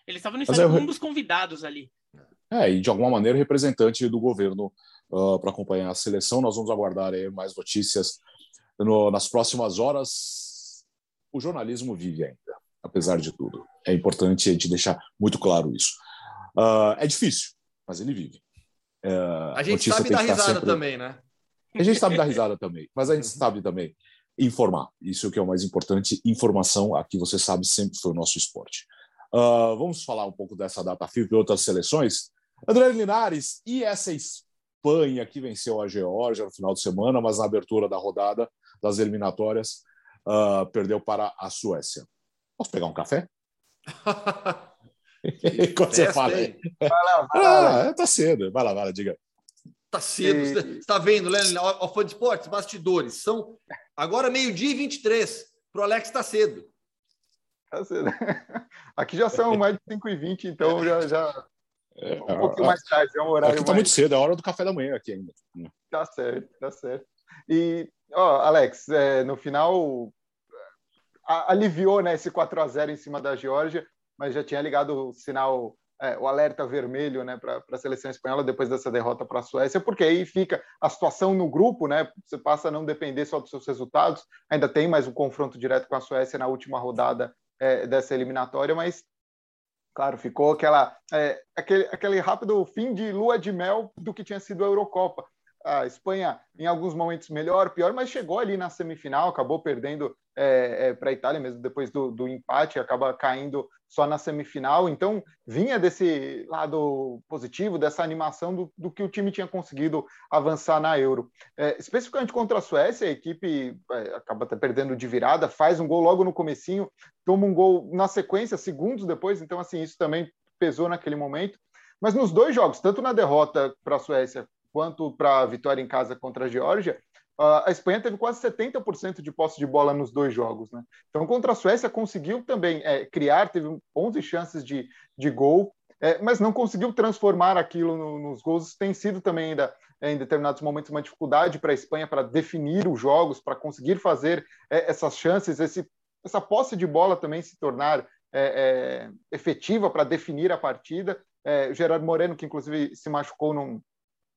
Ele estava no estádio como um dos convidados ali. É, e de alguma maneira representante do governo uh, para acompanhar a seleção. Nós vamos aguardar aí mais notícias no, nas próximas horas. O jornalismo vive ainda, apesar de tudo. É importante a gente deixar muito claro isso. Uh, é difícil, mas ele vive. Uh, a gente sabe dar risada sempre... também, né? A gente sabe dar risada *laughs* também, mas a gente sabe também informar. Isso é o que é o mais importante. Informação, aqui você sabe, sempre foi o nosso esporte. Uh, vamos falar um pouco dessa data FIFA e outras seleções. André Linares e essa Espanha que venceu a Geórgia no final de semana, mas na abertura da rodada das eliminatórias uh, perdeu para a Suécia. Posso pegar um café? *laughs* *laughs* Quando você fala aí. Vai lá, vai lá. Ah, tá cedo. Vai lá, vai lá, diga. Tá cedo. Você está vendo, Lennon? Ao fã de esportes, bastidores. São agora meio-dia e 23. Para o Alex está cedo. *laughs* Aqui já são mais de 5 e 20 então já, já é, um pouquinho mais tarde, é um horário. Aqui está mais... muito cedo, é a hora do café da manhã aqui ainda. Tá certo, tá certo. E, ó, Alex, é, no final a, aliviou né, esse 4 a 0 em cima da Geórgia, mas já tinha ligado o sinal, é, o alerta vermelho né, para a seleção espanhola depois dessa derrota para a Suécia, porque aí fica a situação no grupo, né? Você passa a não depender só dos seus resultados, ainda tem mais um confronto direto com a Suécia na última rodada é, dessa eliminatória, mas claro, ficou aquela, é, aquele, aquele rápido fim de lua de mel do que tinha sido a Eurocopa. A Espanha, em alguns momentos, melhor, pior, mas chegou ali na semifinal, acabou perdendo é, é, para a Itália, mesmo depois do, do, empate, acaba caindo só na semifinal. Então, vinha desse lado positivo, dessa animação do, do que o time tinha conseguido avançar na Euro. É, especificamente contra a Suécia, a equipe é, acaba até perdendo de virada, faz um gol logo no comecinho, toma um gol na sequência, segundos depois. Então, assim, isso também pesou naquele momento. Mas nos dois jogos, tanto na derrota para a Suécia quanto para a vitória em casa contra a Geórgia, a Espanha teve quase 70% de posse de bola nos dois jogos. Né? Então, contra a Suécia, conseguiu também é, criar, teve 11 chances de, de gol, é, mas não conseguiu transformar aquilo no, nos gols. Tem sido também ainda, é, em determinados momentos, uma dificuldade para a Espanha para definir os jogos, para conseguir fazer é, essas chances, esse, essa posse de bola também se tornar é, é, efetiva para definir a partida. Gerardo Moreno, que inclusive se machucou, não,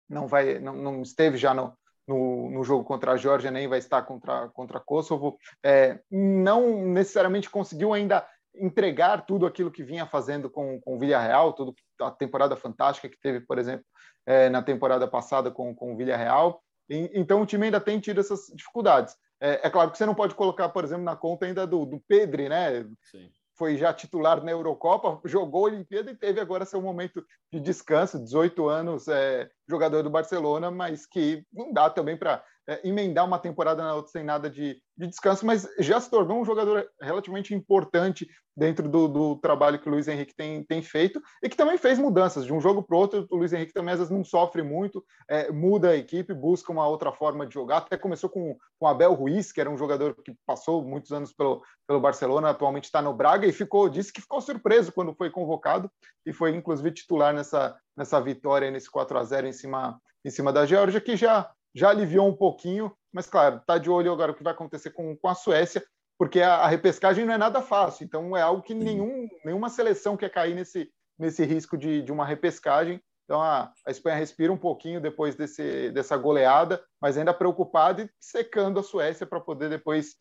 não, vai, não, não esteve já no, no, no jogo contra a Geórgia, nem vai estar contra, contra Kosovo, é, não necessariamente conseguiu ainda entregar tudo aquilo que vinha fazendo com, com o Villarreal, toda a temporada fantástica que teve, por exemplo, é, na temporada passada com, com o Villarreal. E, então o time ainda tem tido essas dificuldades. É, é, claro que você não pode colocar, por exemplo, na conta ainda do, do Pedri, né? Sim. Foi já titular na Eurocopa, jogou a Olimpíada e teve agora seu momento de descanso, 18 anos, é, jogador do Barcelona, mas que não dá também para é, emendar uma temporada na outra sem nada de, de, descanso, mas já se tornou um jogador relativamente importante dentro do, do, trabalho que o Luiz Henrique tem, tem feito e que também fez mudanças de um jogo para outro. O Luiz Henrique também às vezes não sofre muito, é, muda a equipe, busca uma outra forma de jogar. Até começou com o Abel Ruiz, que era um jogador que passou muitos anos pelo, pelo Barcelona, atualmente está no Braga e ficou disse que ficou surpreso quando foi convocado e foi inclusive titular nessa, nessa vitória, nesse 4 a 0 em cima, em cima da Geórgia, que já já aliviou um pouquinho, mas claro, está de olho agora o que vai acontecer com, com a Suécia, porque a, a, repescagem não é nada fácil, então é algo que nenhum, nenhuma seleção quer cair nesse, nesse risco de, de uma repescagem. Então a, a Espanha respira um pouquinho depois desse, dessa goleada, mas ainda preocupada e secando a Suécia para poder depois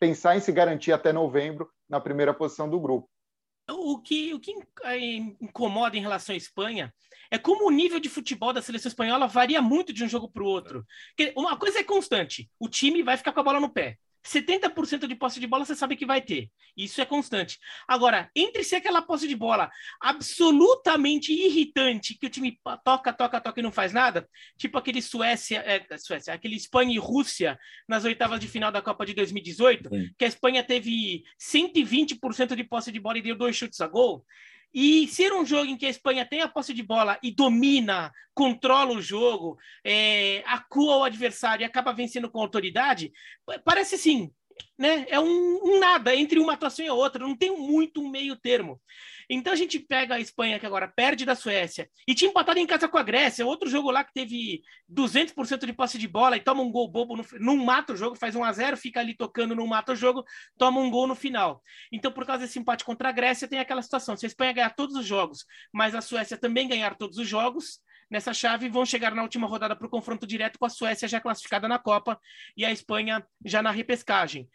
pensar em se garantir até novembro na primeira posição do grupo. O que, o que incomoda em relação à Espanha é como o nível de futebol da seleção espanhola varia muito de um jogo para o outro. Uma coisa é constante: o time vai ficar com a bola no pé. 70% de posse de bola você sabe que vai ter. Isso é constante. Agora, entre ser aquela posse de bola absolutamente irritante, que o time toca, toca, toca e não faz nada, tipo aquele Suécia, é, Suécia aquele Espanha e Rússia nas oitavas de final da Copa de 2018, Sim. que a Espanha teve 120% de posse de bola e deu dois chutes a gol. E ser um jogo em que a Espanha tem a posse de bola e domina, controla o jogo, é, acua o adversário e acaba vencendo com autoridade, parece assim, né? É um, um, nada entre uma atuação e a outra, não tem muito um meio termo. Então a gente pega a Espanha, que agora perde da Suécia, e tinha empatado em casa com a Grécia, outro jogo lá que teve 200% de posse de bola e toma um gol bobo, no, não mata o jogo, faz 1 a 0 fica ali tocando, não mata o jogo, toma um gol no final. Então, por causa desse empate contra a Grécia, tem aquela situação: se a Espanha ganhar todos os jogos, mas a Suécia também ganhar todos os jogos, nessa chave vão chegar na última rodada para o confronto direto com a Suécia já classificada na Copa e a Espanha já na repescagem.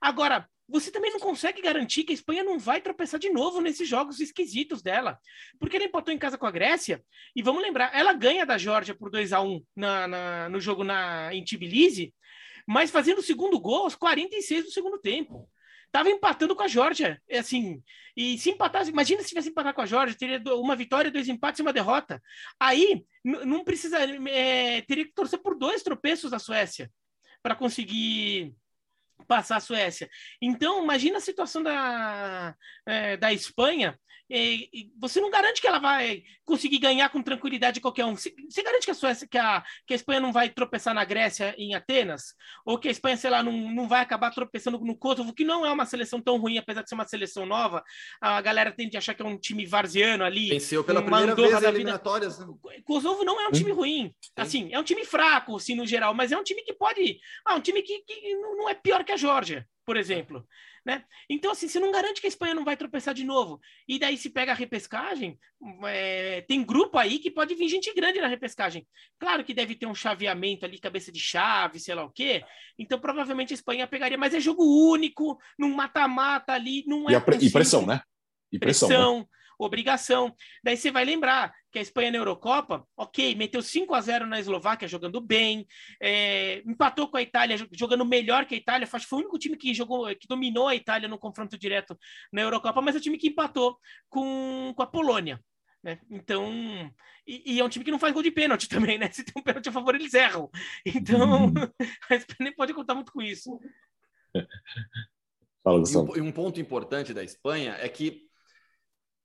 Agora, você também não consegue garantir que a Espanha não vai tropeçar de novo nesses jogos esquisitos dela. Porque ela empatou em casa com a Grécia, e vamos lembrar, ela ganha da Georgia por 2 a 1 na, na, no jogo na, em Tbilisi, mas fazendo o segundo gol aos 46 do segundo tempo. Tava empatando com a Georgia, é assim, e se empatasse, imagina se tivesse empatado com a Georgia, teria uma vitória, dois empates e uma derrota. Aí, não precisa, é, teria que torcer por dois tropeços da Suécia para conseguir passar a Suécia. Então, imagina a situação da, é, da Espanha. É, você não garante que ela vai conseguir ganhar com tranquilidade qualquer um. Você, você garante que a Suécia, que a, que a Espanha não vai tropeçar na Grécia em Atenas? Ou que a Espanha, sei lá, não, não vai acabar tropeçando no Kosovo, que não é uma seleção tão ruim, apesar de ser uma seleção nova. A galera tende a achar que é um time varziano ali. Venceu pela primeira vez as eliminatórias. Né? Kosovo não é um time ruim. Assim, é um time fraco, assim, no geral, mas é um time que pode. Ah, um time que, que não é pior que a Geórgia, por exemplo. Né? Então, assim, você não garante que a Espanha não vai tropeçar de novo. E daí, se pega a repescagem, é, tem grupo aí que pode vir gente grande na repescagem. Claro que deve ter um chaveamento ali, cabeça de chave, sei lá o quê. Então, provavelmente a Espanha pegaria, mas é jogo único, num mata-mata ali, não é. E, pre e pressão, né? E pressão. Né? pressão né? Obrigação. Daí você vai lembrar que a Espanha na Eurocopa, ok, meteu 5 a 0 na Eslováquia jogando bem, é, empatou com a Itália jogando melhor que a Itália, foi o único time que jogou, que dominou a Itália no confronto direto na Eurocopa, mas é o time que empatou com, com a Polônia. Né? Então, e, e, é um time que não faz gol de pênalti *laughs* também, né? Se tem um pênalti a favor, eles erram. Então, uhum. a Espanha nem pode contar muito com isso. Fala, e um ponto importante da Espanha é que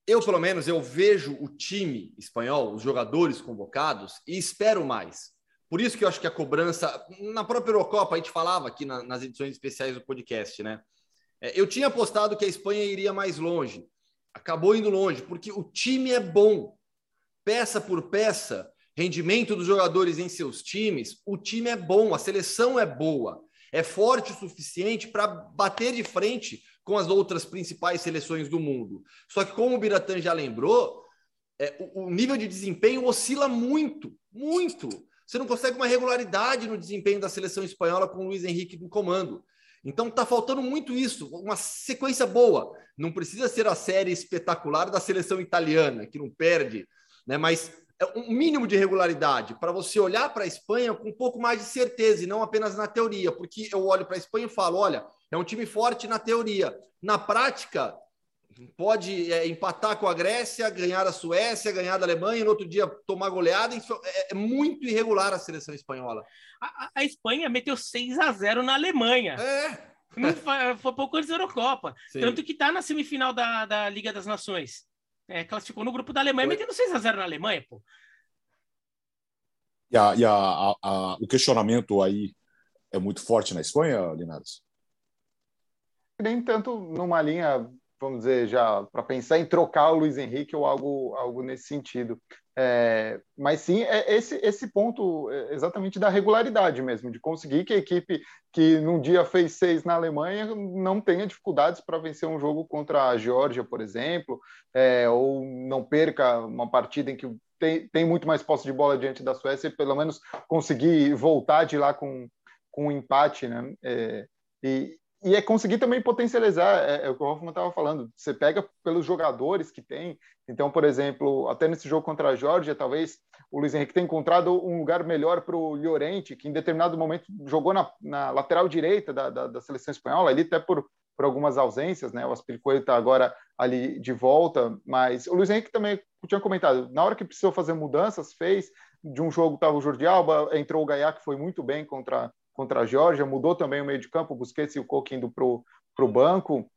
eu, pelo menos, eu vejo o time espanhol, os jogadores convocados, e espero mais. Por isso que eu acho que a cobrança, na própria Eurocopa, a gente falava aqui na, nas edições especiais do podcast, né? É, eu tinha apostado que a Espanha iria mais longe. Acabou indo longe, porque o time é bom. Peça por peça, rendimento dos jogadores em seus times, o time é bom, a seleção é boa. É forte o suficiente para bater de frente com as outras principais seleções do mundo. Só que, como o Biratan já lembrou, é, o, o nível de desempenho oscila muito, muito. Você não consegue uma regularidade no desempenho da seleção espanhola com o Luiz Henrique no comando. Então tá faltando muito isso, uma sequência boa. Não precisa ser a série espetacular da seleção italiana, que não perde, né? Mas um mínimo de regularidade para você olhar para a Espanha com um pouco mais de certeza e não apenas na teoria, porque eu olho para a Espanha e falo, olha, é um time forte na teoria. Na prática, pode é, empatar com a Grécia, ganhar a Suécia, ganhar da Alemanha, no outro dia tomar goleada. É, é muito irregular a seleção espanhola. A, a Espanha meteu 6 a 0 na Alemanha. É. Não foi, foi pouco antes da Eurocopa. Sim. Tanto que está na semifinal da, da Liga das Nações. É, classificou no grupo da Alemanha, metendo 6 a 0 na Alemanha, pô. E, a, e a, a, o questionamento aí é muito forte na Espanha, Linares? Nem tanto numa linha vamos dizer, já para pensar em trocar o Luiz Henrique ou algo, algo nesse sentido. É, mas sim, é esse, esse ponto é, exatamente da regularidade mesmo, de conseguir que a equipe que num dia fez seis na Alemanha não tenha dificuldades para vencer um jogo contra a Geórgia, por exemplo, é, ou não perca uma partida em que tem, tem muito mais posse de bola diante da Suécia e pelo menos conseguir voltar de lá com, com um empate, né? É, e, e é conseguir também potencializar, é, é o que o Hoffman estava falando. Você pega pelos jogadores que tem. Então, por exemplo, até nesse jogo contra a Georgia, talvez o Luiz Henrique tenha encontrado um lugar melhor para o Llorente, que em determinado momento jogou na, na lateral direita da, da, da, seleção espanhola, ali até por, por algumas ausências, né? O Aspiricueta está agora ali de volta, mas o Luiz Henrique também tinha comentado, na hora que precisou fazer mudanças, fez. De um jogo estava o Jordi Alba, entrou o Gaia, que foi muito bem contra contra a Georgia, mudou também o meio de campo, Busquets e o Coque indo para o banco,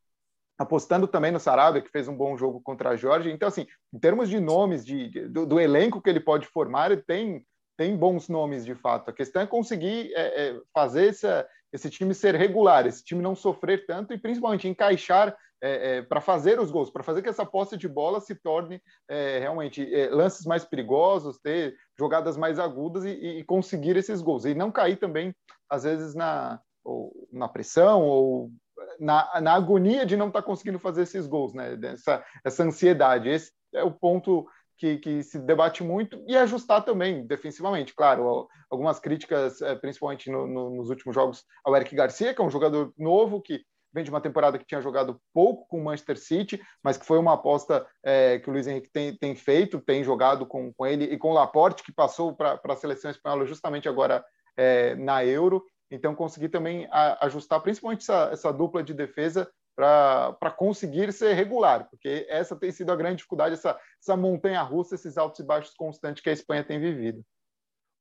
apostando também no Sarabia, que fez um bom jogo contra a Georgia. Então, assim, em termos de nomes, de do, do, elenco que ele pode formar, ele tem, tem bons nomes, de fato. A questão é conseguir é, é, fazer essa, esse time ser regular, esse time não sofrer tanto e, principalmente, encaixar é, é, para fazer os gols, para fazer que essa posse de bola se torne é, realmente é, lances mais perigosos, ter jogadas mais agudas e, e, conseguir esses gols. E não cair também, às vezes, na, ou, na pressão ou na, na agonia de não estar tá conseguindo fazer esses gols, né? Essa, essa ansiedade. Esse é o ponto que, que, se debate muito e ajustar também defensivamente. Claro, algumas críticas, é, principalmente no, no, nos últimos jogos, ao Eric Garcia, que é um jogador novo que vem de uma temporada que tinha jogado pouco com o Manchester City, mas que foi uma aposta é, que o Luiz Henrique tem, tem, feito, tem jogado com, com ele e com o Laporte, que passou para a seleção espanhola justamente agora é, na Euro. Então, conseguir também a, ajustar principalmente essa, essa dupla de defesa para conseguir ser regular, porque essa tem sido a grande dificuldade, essa, essa montanha russa, esses altos e baixos constantes que a Espanha tem vivido.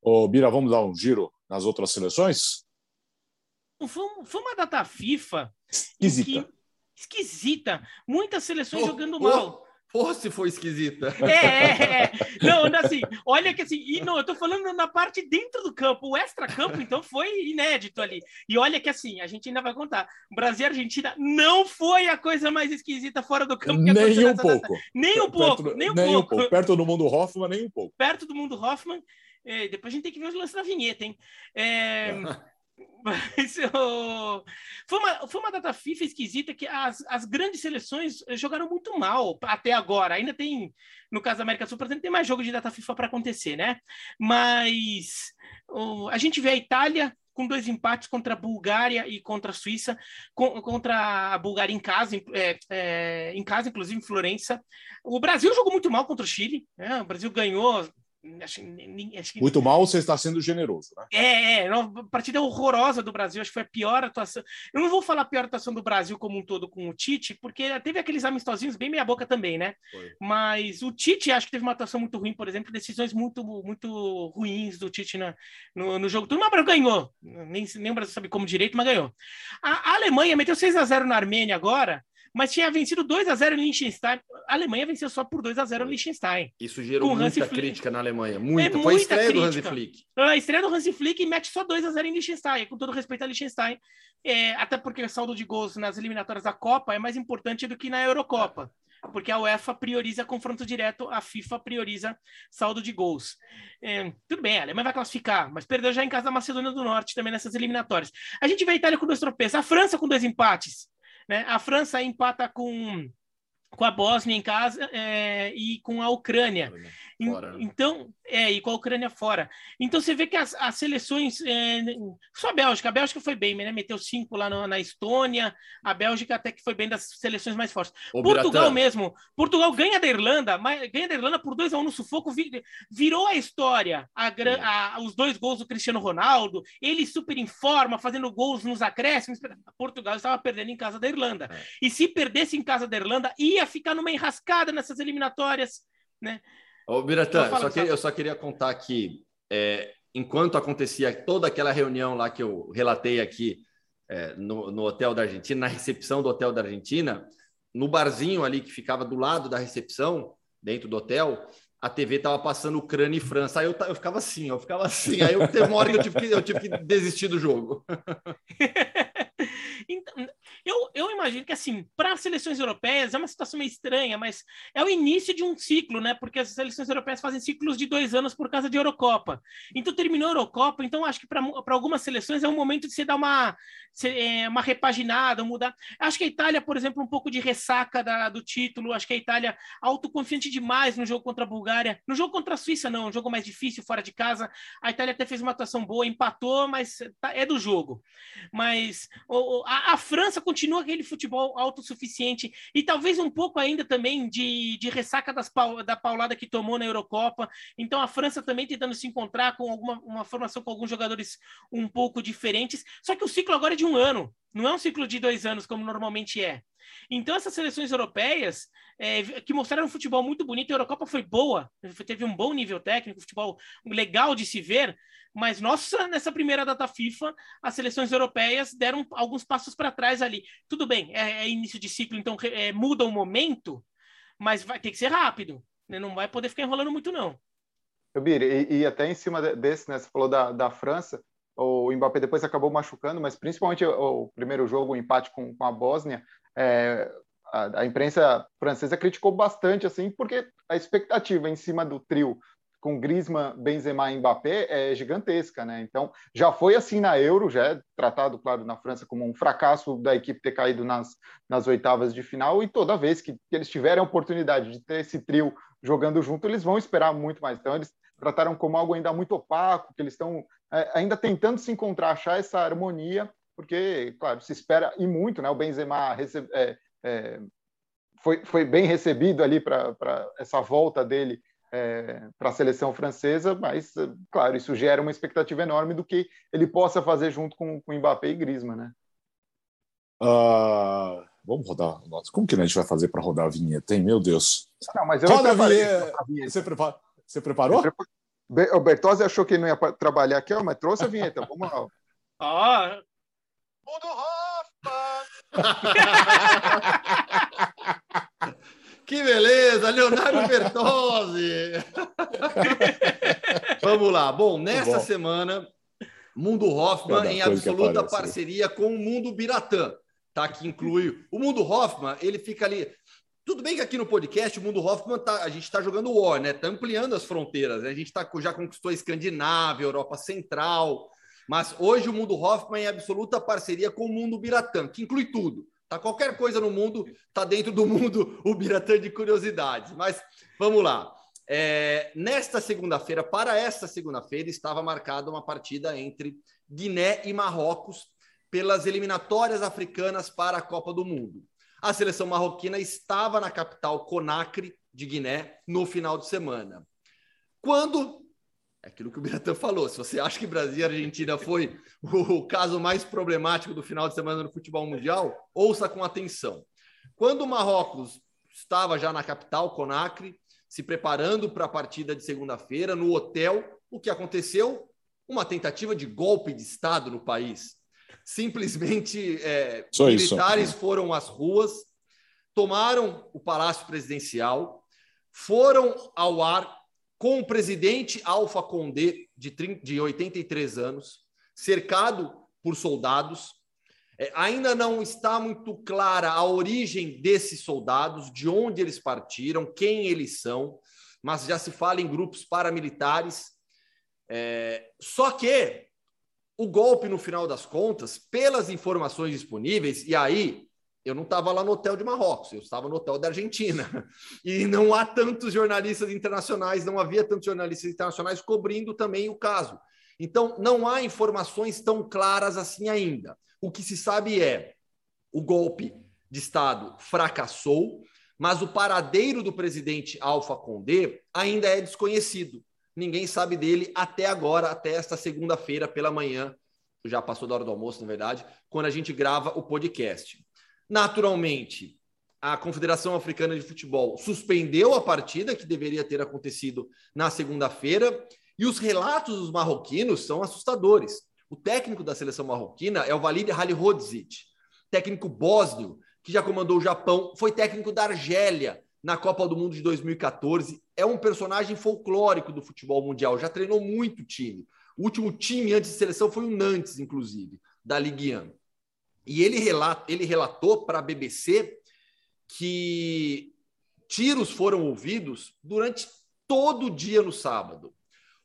Ô, Bira, vamos dar um giro nas outras seleções? Foi, foi uma data FIFA esquisita. Que, esquisita. Muitas seleções oh, jogando oh, mal. Porra, se foi esquisita. É, é, é. Não, assim, olha que assim, e não, eu tô falando na parte dentro do campo, o extra-campo, então, foi inédito ali. E olha que assim, a gente ainda vai contar. Brasil e Argentina não foi a coisa mais esquisita fora do campo que nem um pouco. Nem um pouco, perto, nem um nem pouco. Um pouco. Perto do mundo Hoffman, nem um pouco. Perto do mundo Hoffman. É, depois a gente tem que ver os lances da vinheta, hein? É... *laughs* Mas *laughs* eu... foi, uma, foi uma data FIFA esquisita que as, as grandes seleções jogaram muito mal até agora. Ainda tem, no caso da América do Sul, por exemplo, tem mais jogo de data FIFA para acontecer, né? Mas a gente vê a Itália com dois empates contra a Bulgária e contra a Suíça, com, contra a Bulgária em casa, é, é, em casa, inclusive em Florença. O Brasil jogou muito mal contra o Chile, né? o Brasil ganhou Acho, acho que... Muito mal, você está sendo generoso, né? É, é, uma partida horrorosa do Brasil, acho que foi a pior atuação. Eu não vou falar a pior atuação do Brasil como um todo com o Tite, porque teve aqueles amistosinhos bem meia boca também, né? Foi. Mas o Tite acho que teve uma atuação muito ruim, por exemplo, decisões muito, muito ruins do Tite na, no, no jogo. Tudo, mas ganhou. Nem, nem o Brasil sabe como direito, mas ganhou. A, a Alemanha meteu 6 a 0 na Armênia agora, mas tinha vencido 2 a 0 em Liechtenstein. A Alemanha venceu só por 2 a 0 no Liechtenstein. Isso gerou muita crítica na Alemanha. Muita. É, Foi a estreia crítica. do Hansi Flick. A estreia do Hansi Flick mete só 2 a 0 em Liechtenstein, com todo respeito a Liechtenstein. É, até porque o saldo de gols nas eliminatórias da Copa é mais importante do que na Eurocopa. Porque a UEFA prioriza confronto direto, a FIFA prioriza saldo de gols. É, tudo bem, a Alemanha vai classificar, mas perdeu já em casa da Macedônia do Norte também nessas eliminatórias. A gente vê a Itália com dois tropeços, a França com dois empates. Né? A França empata com, com a Bósnia em casa é, e com a Ucrânia. Fora. Né? Então, é, e com a Ucrânia fora. Então você vê que as, as seleções. É, só a Bélgica, a Bélgica foi bem, né? Meteu cinco lá no, na Estônia, a Bélgica até que foi bem das seleções mais fortes. Ô, Portugal Biratã. mesmo. Portugal ganha da Irlanda, mas ganha da Irlanda por 2 a 1 um no sufoco, virou a história. A, a, os dois gols do Cristiano Ronaldo, ele super em forma, fazendo gols nos acréscimos. Portugal estava perdendo em casa da Irlanda. É. E se perdesse em casa da Irlanda, ia ficar numa enrascada nessas eliminatórias, né? Ô, Biratã, eu só, queria, eu só queria contar que é, enquanto acontecia toda aquela reunião lá que eu relatei aqui é, no, no hotel da Argentina, na recepção do hotel da Argentina, no barzinho ali que ficava do lado da recepção, dentro do hotel, a TV estava passando Ucrânia e França. Aí eu, eu ficava assim, eu ficava assim. Aí eu teve uma hora que eu tive que, eu tive que desistir do jogo. *laughs* *laughs* Então, eu, eu imagino que, assim, para as seleções europeias é uma situação meio estranha, mas é o início de um ciclo, né? Porque as seleções europeias fazem ciclos de dois anos por causa de Eurocopa. Então, terminou a Eurocopa, então acho que para algumas seleções é um momento de você dar uma, é, uma repaginada, mudar. Acho que a Itália, por exemplo, um pouco de ressaca da, do título, acho que a Itália autoconfiante demais no jogo contra a Bulgária. No jogo contra a Suíça, não, um jogo mais difícil, fora de casa. A Itália até fez uma atuação boa, empatou, mas tá, é do jogo. Mas a, a, França continua aquele futebol autossuficiente e talvez um pouco ainda também de, de ressaca das, da paulada que tomou na Eurocopa. Então a França também tentando se encontrar com alguma uma formação com alguns jogadores um pouco diferentes. Só que o ciclo agora é de um ano, não é um ciclo de dois anos como normalmente é. Então, essas seleções europeias é, que mostraram um futebol muito bonito, a Eurocopa foi boa, teve um bom nível técnico, futebol legal de se ver, mas nossa, nessa primeira data FIFA, as seleções europeias deram alguns passos para trás ali. Tudo bem, é, é, início de ciclo, então é, muda o momento, mas vai ter que ser rápido, né? não vai poder ficar enrolando muito, não. Bir, e, e, até em cima desse, né, você falou da, da França, o Mbappé depois acabou machucando, mas principalmente o, primeiro jogo, o empate com, com a Bósnia, é, a, a, imprensa francesa criticou bastante, assim, porque a expectativa em cima do trio com Griezmann, Benzema e Mbappé é gigantesca, né? Então, já foi assim na Euro, já é tratado, claro, na França como um fracasso da equipe ter caído nas, nas oitavas de final, e toda vez que, que eles tiverem a oportunidade de ter esse trio jogando junto, eles vão esperar muito mais. Então, eles trataram como algo ainda muito opaco, que eles estão ainda tentando se encontrar, achar essa harmonia, porque, claro, se espera e muito, né? O Benzema recebe, é, é, foi, foi bem recebido ali para essa volta dele é, para a seleção francesa, mas, claro, isso gera uma expectativa enorme do que ele possa fazer junto com, com Mbappé e Griezmann, né? Uh, vamos rodar. Nossa, como que a gente vai fazer para rodar a vinheta, hein? Meu Deus. Não, mas eu Roda a vinheta. Você, prepara... Você preparou? O Bertozzi achou que não ia trabalhar aqui, ó, mas trouxe a vinheta. Vamos lá. Ah. *laughs* Mundo Rafa! *laughs* que beleza, Leonardo Bertozzi! *laughs* Vamos lá. Bom, nesta Bom. semana, Mundo Hoffman em absoluta parceria com o Mundo Biratã, tá? Que inclui o Mundo Hoffman, ele fica ali tudo bem que aqui no podcast o Mundo Hoffman tá, a gente está jogando War, né? Está ampliando as fronteiras. Né? A gente tá, já conquistou a Escandinávia, Europa Central, mas hoje o Mundo Hoffman é absoluta parceria com o Mundo Biratã, que inclui tudo. Tá qualquer coisa no mundo tá dentro do mundo *laughs* o Biratã de curiosidades. Mas vamos lá. É, nesta segunda-feira, para esta segunda-feira, estava marcada uma partida entre Guiné e Marrocos pelas eliminatórias africanas para a Copa do Mundo. A seleção marroquina estava na capital Conakry de Guiné no final de semana. Quando é aquilo que o Biratã falou. Se você acha que Brasil e Argentina foi o caso mais problemático do final de semana no futebol mundial, ouça com atenção. Quando o Marrocos estava já na capital, Conakry, se preparando para a partida de segunda-feira, no hotel, o que aconteceu? Uma tentativa de golpe de Estado no país simplesmente é, militares isso. foram às ruas, tomaram o Palácio Presidencial, foram ao ar com o presidente Alfa Condé, de, 30, de 83 anos, cercado por soldados. É, ainda não está muito clara a origem desses soldados, de onde eles partiram, quem eles são, mas já se fala em grupos paramilitares. É, só que o golpe, no final das contas, pelas informações disponíveis, e aí eu não estava lá no hotel de Marrocos, eu estava no hotel da Argentina. *laughs* E não há tantos jornalistas internacionais, não havia tantos jornalistas internacionais cobrindo também o caso. Então, não há informações tão claras assim ainda. O que se sabe é o golpe de Estado fracassou, mas o paradeiro do presidente Alfa Condé ainda é desconhecido. Ninguém sabe dele até agora, até esta segunda-feira pela manhã. Já passou da hora do almoço, na verdade, quando a gente grava o podcast. Naturalmente, a Confederação Africana de Futebol suspendeu a partida que deveria ter acontecido na segunda-feira e os relatos dos marroquinos são assustadores. O técnico da seleção marroquina é o Valide Halihodzic, técnico bósnio que já comandou o Japão, foi técnico da Argélia na Copa do Mundo de 2014. É um personagem folclórico do futebol mundial, já treinou muito time. O último time antes de seleção foi o Nantes, inclusive, da Ligue 1. E ele, relata, ele relatou para a BBC que tiros foram ouvidos durante todo o dia no sábado.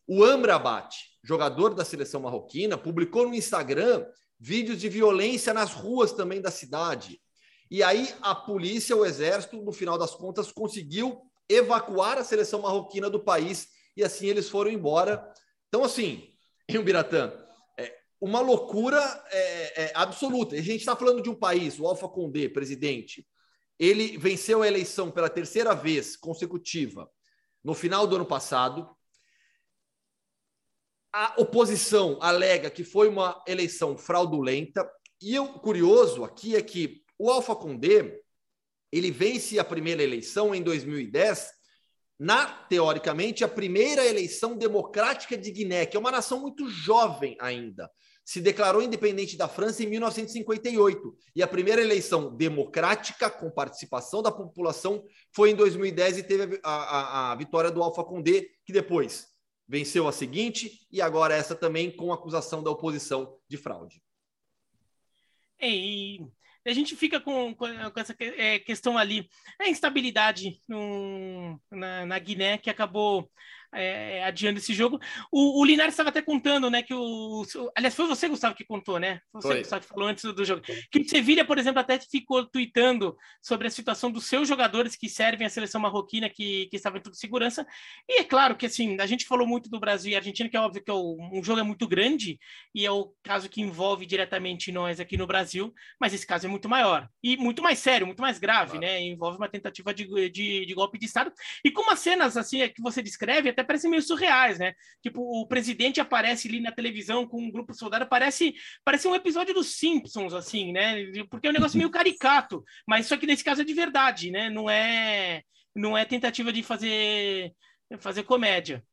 O Amrabat, jogador da seleção marroquina, publicou no Instagram vídeos de violência nas ruas também da cidade. E aí a polícia, o exército, no final das contas, conseguiu evacuar a seleção marroquina do país e assim eles foram embora. Então, assim, *laughs* em Biratã, uma loucura é, é, absoluta. A gente está falando de um país, o Alfa Condé, presidente, ele venceu a eleição pela terceira vez consecutiva no final do ano passado. A oposição alega que foi uma eleição fraudulenta. E o curioso aqui é que o Alfa Condé ele vence a primeira eleição em 2010 na, teoricamente, a primeira eleição democrática de Guiné, que é uma nação muito jovem ainda se declarou independente da França em 1958 e a primeira eleição democrática com participação da população foi em 2010 e teve a, a, a vitória do Alpha Condé, que depois venceu a seguinte e agora essa também com acusação da oposição de fraude. E a gente fica com, com essa é, questão ali, a instabilidade no, na, na Guiné, que acabou é, adiando esse jogo. O, o Linares estava até contando, né, que o, Aliás, foi você, Gustavo, que contou, né? Foi você, foi. Gustavo, que falou antes do, do, jogo. Que o Sevilha, por exemplo, até ficou tweetando sobre a situação dos seus jogadores que servem à seleção marroquina, que, que estavam em tudo segurança. E é claro que, assim, a gente falou muito do Brasil e Argentina, que é óbvio que é o, um jogo é muito grande, e é o caso que envolve diretamente nós aqui no Brasil, mas esse caso é muito maior. E muito mais sério, muito mais grave, claro. né? Envolve uma tentativa de, de, de golpe de Estado. E com umas cenas, assim, é que você descreve, até parecem meio surreais, né? Tipo, o presidente aparece ali na televisão com um grupo de soldados, parece, parece um episódio dos Simpsons, assim, né? Porque é um negócio meio *laughs* caricato, mas só que nesse caso é de verdade, né? Não é, não é tentativa de fazer, fazer comédia.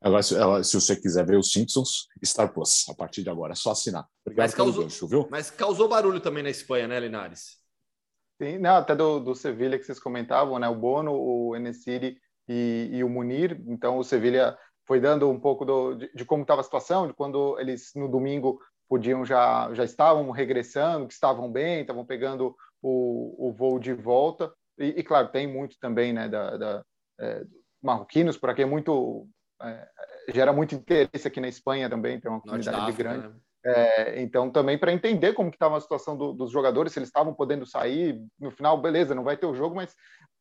Agora, se, se, você quiser ver os Simpsons, Star Plus, a partir de agora, é só assinar. Obrigado mas causou, gancho, viu? Mas causou barulho também na Espanha, né, Linares? Sim, não, até do, do Sevilha que vocês comentavam, né? O Bono, o Enesiri e, e o Munir. Então, o Sevilha foi dando um pouco do, de, de, como estava a situação, de quando eles no domingo podiam já já estavam regressando, que estavam bem, estavam pegando o, o voo de volta. E, e, claro, tem muito também, né, da, da é, marroquinos por aqui é muito é, gera muito interesse aqui na Espanha também, tem uma comunidade grande. Né? É, então, também para entender como que estava a situação do, dos jogadores, se eles estavam podendo sair, no final, beleza, não vai ter o jogo, mas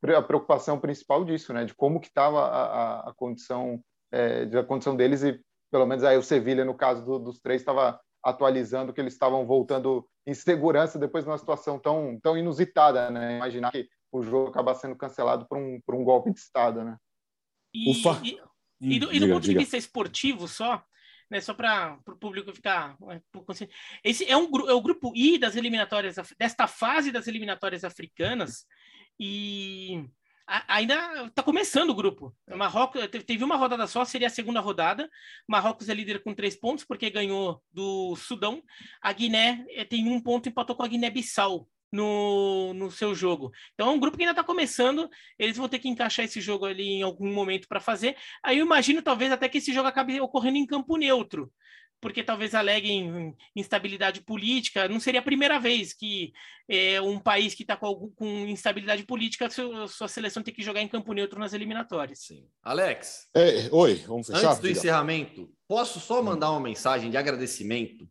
a preocupação principal disso, né, de como que estava a, a, a, condição, é, a condição deles e pelo menos aí o Sevilha, no caso do, dos três, estava atualizando que eles estavam voltando em segurança depois de uma situação tão, tão inusitada, né? Imaginar que o jogo acabar sendo cancelado por um, por um golpe de Estado, né? E, Ufa. e, e, do, e do diga, ponto diga. de vista esportivo só, né, só para o público ficar esse é um é o grupo I das eliminatórias desta fase das eliminatórias africanas e ainda está começando o grupo. Marrocos teve uma rodada só, seria a segunda rodada. Marrocos é líder com três pontos porque ganhou do Sudão. A Guiné eh, tem um ponto, empatou com a Guiné-Bissau no, no seu jogo. Então é um grupo que ainda está começando, eles vão ter que encaixar esse jogo ali em algum momento para fazer. Aí eu imagino talvez até que esse jogo acabe ocorrendo em campo neutro, porque talvez aleguem instabilidade política. Não seria a primeira vez que é, um país que está com, com, instabilidade política, sua, sua, seleção tem que jogar em campo neutro nas eliminatórias. Sim. Alex. É, oi, vamos fechar. Antes do encerramento, posso só mandar uma mensagem de agradecimento?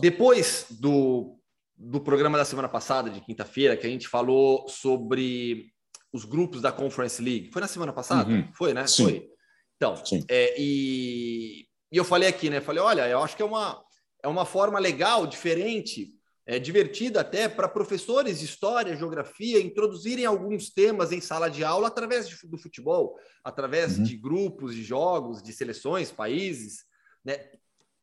Depois do do programa da semana passada, de quinta-feira, que a gente falou sobre os grupos da Conference League. Foi na semana passada? Uhum. Foi, né? Sim. Foi. Então, é, e, e eu falei aqui, né? Falei, olha, eu acho que é uma, é uma forma legal, diferente, é, divertida até para professores de história, geografia, introduzirem alguns temas em sala de aula através de, do futebol, através uhum. de grupos, de jogos, de seleções, países. Né?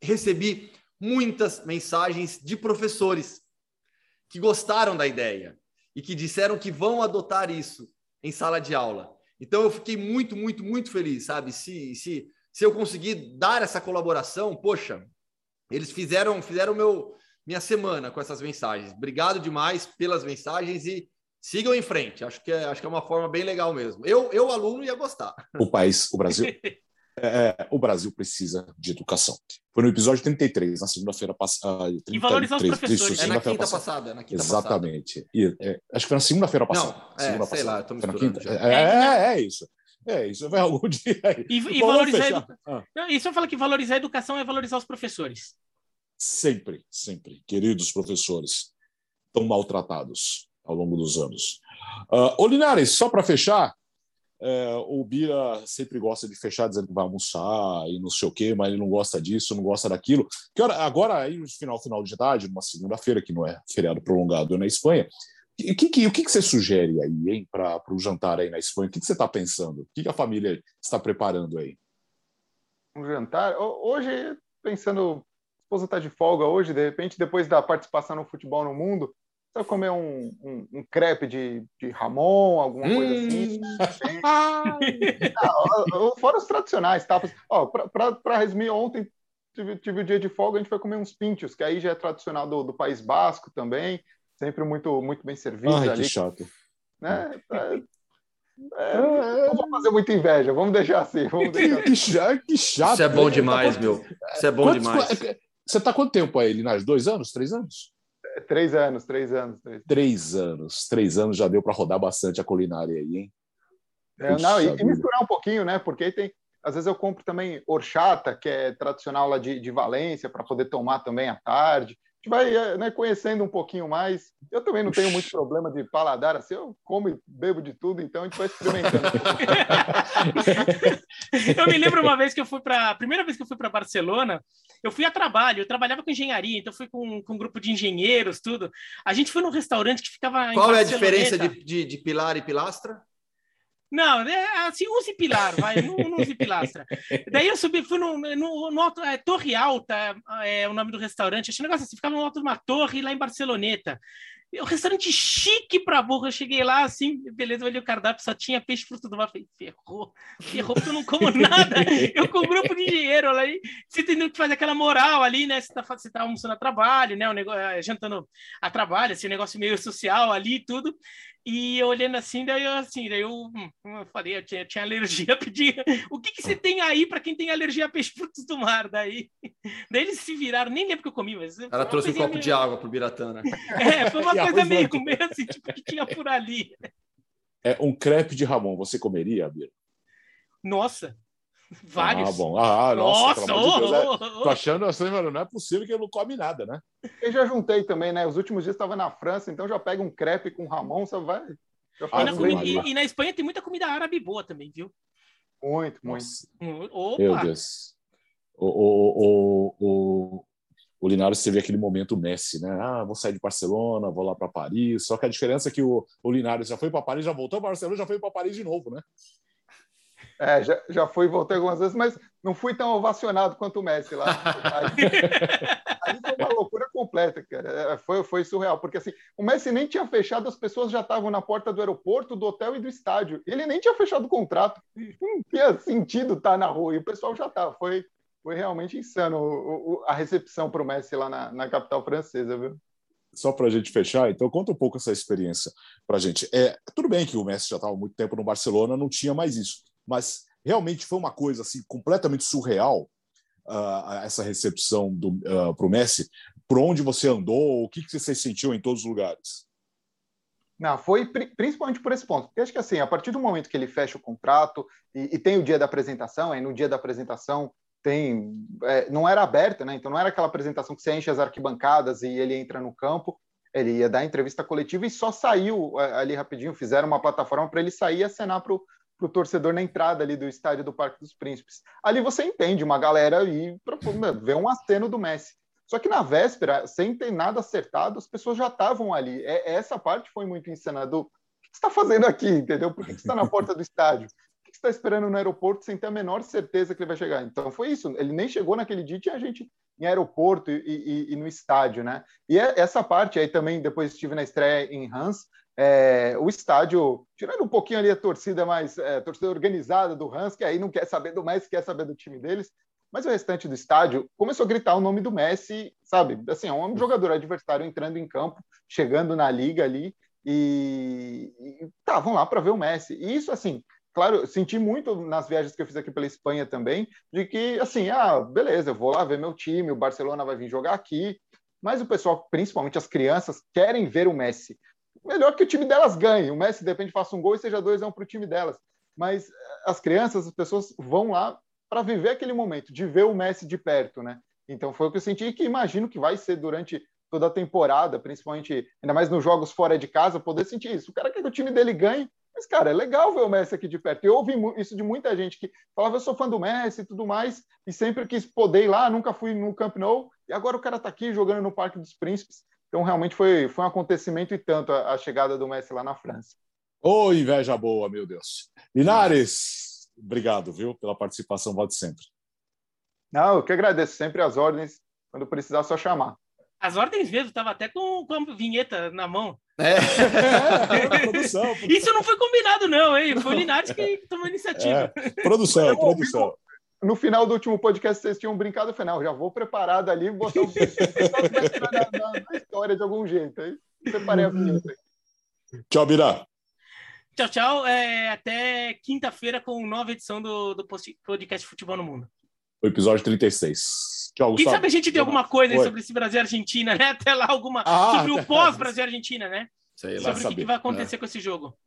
Recebi muitas mensagens de professores que gostaram da ideia e que disseram que vão adotar isso em sala de aula. Então eu fiquei muito, muito, muito feliz, sabe? Se, se, se eu conseguir dar essa colaboração, poxa, eles fizeram, fizeram meu, minha semana com essas mensagens. Obrigado demais pelas mensagens e sigam em frente. Acho que é, acho que é uma forma bem legal mesmo. Eu, eu aluno, ia gostar. O país, o Brasil, *laughs* É, é, o Brasil precisa de educação. Foi no episódio 33, na segunda-feira passada. Uh, e valorizar os professores. Isso, é na quinta passada. passada na quinta Exatamente. E, é, acho que foi na segunda-feira passada. Não, é, segunda sei passada. lá, quinta. É, é, é, isso. É isso, vai algum *laughs* dia aí. E, e valorizar. Edu... Ah. Isso eu falo que valorizar a educação é valorizar os professores. Sempre, sempre. Queridos professores, tão maltratados ao longo dos anos. Uh, Ô, Linares, só para fechar, é, o Bira sempre gosta de fechar dizendo que vai almoçar e não sei o quê, mas ele não gosta disso, não gosta daquilo. Que hora, agora, aí, no final, final de tarde, numa segunda-feira, que não é feriado prolongado na Espanha, o que, que, o que, que você sugere aí, hein, para o jantar aí na Espanha? O que, que você está pensando? O que, que a família está preparando aí? Um jantar? Hoje, pensando, a esposa está de folga hoje, de repente, depois da participação no futebol no mundo, Precisa comer um, um, um, crepe de, de Ramon, alguma hum. coisa assim. ah, *laughs* fora os tradicionais, tapas. Ó, Para resumir, ontem tive, tive o dia de folga, a gente foi comer uns pinchos, que aí já é tradicional do, do País Basco também, sempre muito, muito bem servido Ai, ali. que chato. Né? É, é, não vou fazer muita inveja, vamos deixar assim. Vamos deixar assim. que, chato, que chato. Isso é bom demais, meu. Isso é bom Quantos, demais. Você está quanto tempo aí, Linás? Dois anos? Três anos? Três anos, três anos. Três, três anos. Três anos já deu para rodar bastante a culinária aí, hein? É, não, e, e, misturar um pouquinho, né? Porque tem. Às vezes eu compro também horchata, que é tradicional lá de, de Valência, para poder tomar também à tarde gente vai eh, né, conhecendo um pouquinho mais. Eu também não tenho muito problema de paladar, assim, eu como e bebo de tudo, então a gente vai experimentando. *laughs* eu me lembro uma vez que eu fui para. A primeira vez que eu fui para Barcelona, eu fui a trabalho, eu trabalhava com engenharia, então fui com, com um grupo de engenheiros, tudo. A gente foi num restaurante que ficava. Qual é a diferença de, de, de pilar e pilastra? Não, é assim, use pilar, vai, não, use pilastra. Daí eu subi, fui no, no, no alto, é, Torre Alta, é o nome do restaurante, achei um negócio assim, ficava no alto de uma torre lá em Barceloneta. Um restaurante chique pra burra. Eu cheguei lá, assim, beleza, olhei o cardápio, só tinha peixe fruto do mar. Falei, ferrou, ferrou, porque eu não como nada. Eu com um grupo de dinheiro lá, aí, você tem que fazer aquela moral ali, né? Você tá, você tá almoçando a trabalho, né? O negócio, é, jantando a trabalho, assim, um negócio meio social ali e tudo. E eu olhando assim, daí eu assim, daí eu, hum, eu falei, eu tinha, tinha alergia, *laughs* pedi, o que, que você tem aí para quem tem alergia a peixe frutos do mar? Daí, *laughs* daí eles se viraram, nem lembro que eu comi, mas. Ela trouxe um copo meio... de água pro Biratana. *laughs* É, foi uma coisa meio, meio assim, tipo, que tinha por ali. É um crepe de Ramon, você comeria, Bira? Nossa, Vários. Ah, bom. Ah, nossa, nossa oh, de Deus, oh, oh, Tô achando assim, mano, não é possível que ele não come nada, né? Eu já juntei também, né? Os últimos dias estava na França, então já pega um crepe com Ramon, você vai. E na, comida, e, e na, Espanha tem muita comida árabe boa também, viu? Muito, muito. Hum, opa. Meu Deus. O, o, o, o, o Linares teve aquele momento Messi, né? Ah, vou sair de Barcelona, vou lá para Paris. Só que a diferença é que o, o Linares já foi para Paris, já voltou para Barcelona, já foi para Paris de novo, né? É, já, já fui e voltei algumas vezes, mas não fui tão ovacionado quanto o Messi lá. *laughs* Aí, foi uma loucura completa, cara. É, foi, foi surreal, porque assim, o Messi nem tinha fechado, as pessoas já estavam na porta do aeroporto, do hotel e do estádio. Ele nem tinha fechado o contrato. Não tinha sentido estar na rua, e o pessoal já estava. Foi, foi realmente insano o, o, a recepção para o Messi lá na, na capital francesa, viu? só para a gente fechar, então conta um pouco essa experiência para a gente. É, tudo bem que o Messi já estava muito tempo no Barcelona, não tinha mais isso mas realmente foi uma coisa assim completamente surreal uh, essa recepção uh, ah, para o Messi. Por onde você andou? O que, que você sentiu em todos os lugares? Não, foi principalmente por esse ponto. Porque acho que assim, a partir do momento que ele fecha o contrato e, e tem o dia da apresentação, aí no dia da apresentação tem. É, não era aberta, né? Então não era aquela apresentação que você enche as arquibancadas e ele entra no campo. ele ia dar entrevista coletiva e só saiu é, ali rapidinho, fizeram uma plataforma para ele sair e acenar para o torcedor na entrada ali do estádio do Parque dos Príncipes. Ali você entende uma galera para ver um aceno do Messi. Só que na véspera, sem ter nada acertado, as pessoas já estavam ali. É, essa parte foi muito encenada. O que você está fazendo aqui, entendeu? Por que você está na porta do estádio? que está esperando no aeroporto sem ter a menor certeza que ele vai chegar? Então foi isso. Ele nem chegou naquele dia, tinha gente em aeroporto e, e, e no estádio, né? E é essa parte aí também, depois estive na estreia em Hans, é, o estádio, tirando um pouquinho ali a torcida mais, é, torcida organizada do Hans, que aí não quer saber do Messi, quer saber do time deles, mas o restante do estádio começou a gritar o nome do Messi, sabe? Assim, é um jogador adversário entrando em campo, chegando na liga ali, e estavam lá para ver o Messi. E isso, assim, claro, senti muito nas viagens que eu fiz aqui pela Espanha também, de que, assim, ah, beleza, eu vou lá ver meu time, o Barcelona vai vir jogar aqui, mas o pessoal, principalmente as crianças, querem ver o Messi. Melhor que o time delas ganhe. O Messi, de repente, faça um gol e seja 2 a 1 um para o time delas. Mas as crianças, as pessoas vão lá para viver aquele momento, de ver o Messi de perto, né? Então foi o que eu senti e que imagino que vai ser durante toda a temporada, principalmente, ainda mais nos jogos fora de casa, poder sentir isso. O cara quer que o time dele ganhe, mas, cara, é legal ver o Messi aqui de perto. Eu ouvi isso de muita gente que falava, eu sou fã do Messi e tudo mais, e sempre quis poder ir lá, nunca fui no Camp Nou, e agora o cara está aqui jogando no Parque dos Príncipes. Então, realmente foi, foi um acontecimento e tanto a, a chegada do Messi lá na França. Ô, oh, inveja boa, meu Deus. Linares, obrigado, viu, pela participação, volte sempre. Não, eu que agradeço, sempre as ordens, quando precisar, só chamar. As ordens mesmo, estava até com, com a vinheta na mão. É. *laughs* é, produção, produção, Isso não foi combinado, não, hein? Foi o Linares que tomou a iniciativa. É, produção, produção. No final do último podcast, vocês tinham brincado no final. Já vou preparado ali, botar o na, na, na, história de algum jeito. Aí preparei a vinheta. Tchau, Bira. Tchau, tchau. É, até quinta-feira com nova edição do, do podcast Futebol no Mundo. O episódio 36. Tchau, Quem sabe a gente tem alguma coisa sobre esse Brasil e Argentina, né? Até lá alguma ah, sobre o pós-Brasil e Argentina, né? Sei lá, sobre o que, que, vai acontecer é. com esse jogo.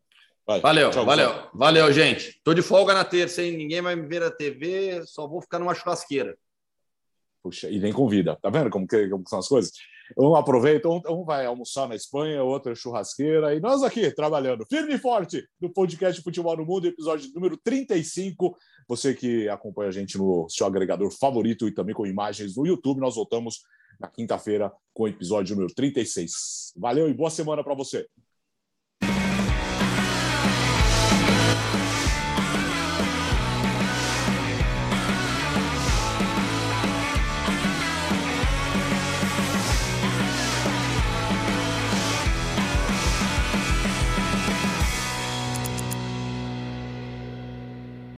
Vai. Valeu, Tchau, valeu, valeu, gente. Tô de folga na terça, hein? Ninguém vai me ver na TV, só vou ficar numa churrasqueira. Puxa, e nem convida. Tá vendo como, que, como são as coisas? Um aproveita, um, um vai almoçar na Espanha, outro é churrasqueira, e nós aqui trabalhando firme e forte no podcast Futebol no Mundo, episódio número 35. Você que acompanha a gente no seu agregador favorito e também com imagens no YouTube, nós voltamos na quinta-feira com o episódio número 36. Valeu e boa semana para você.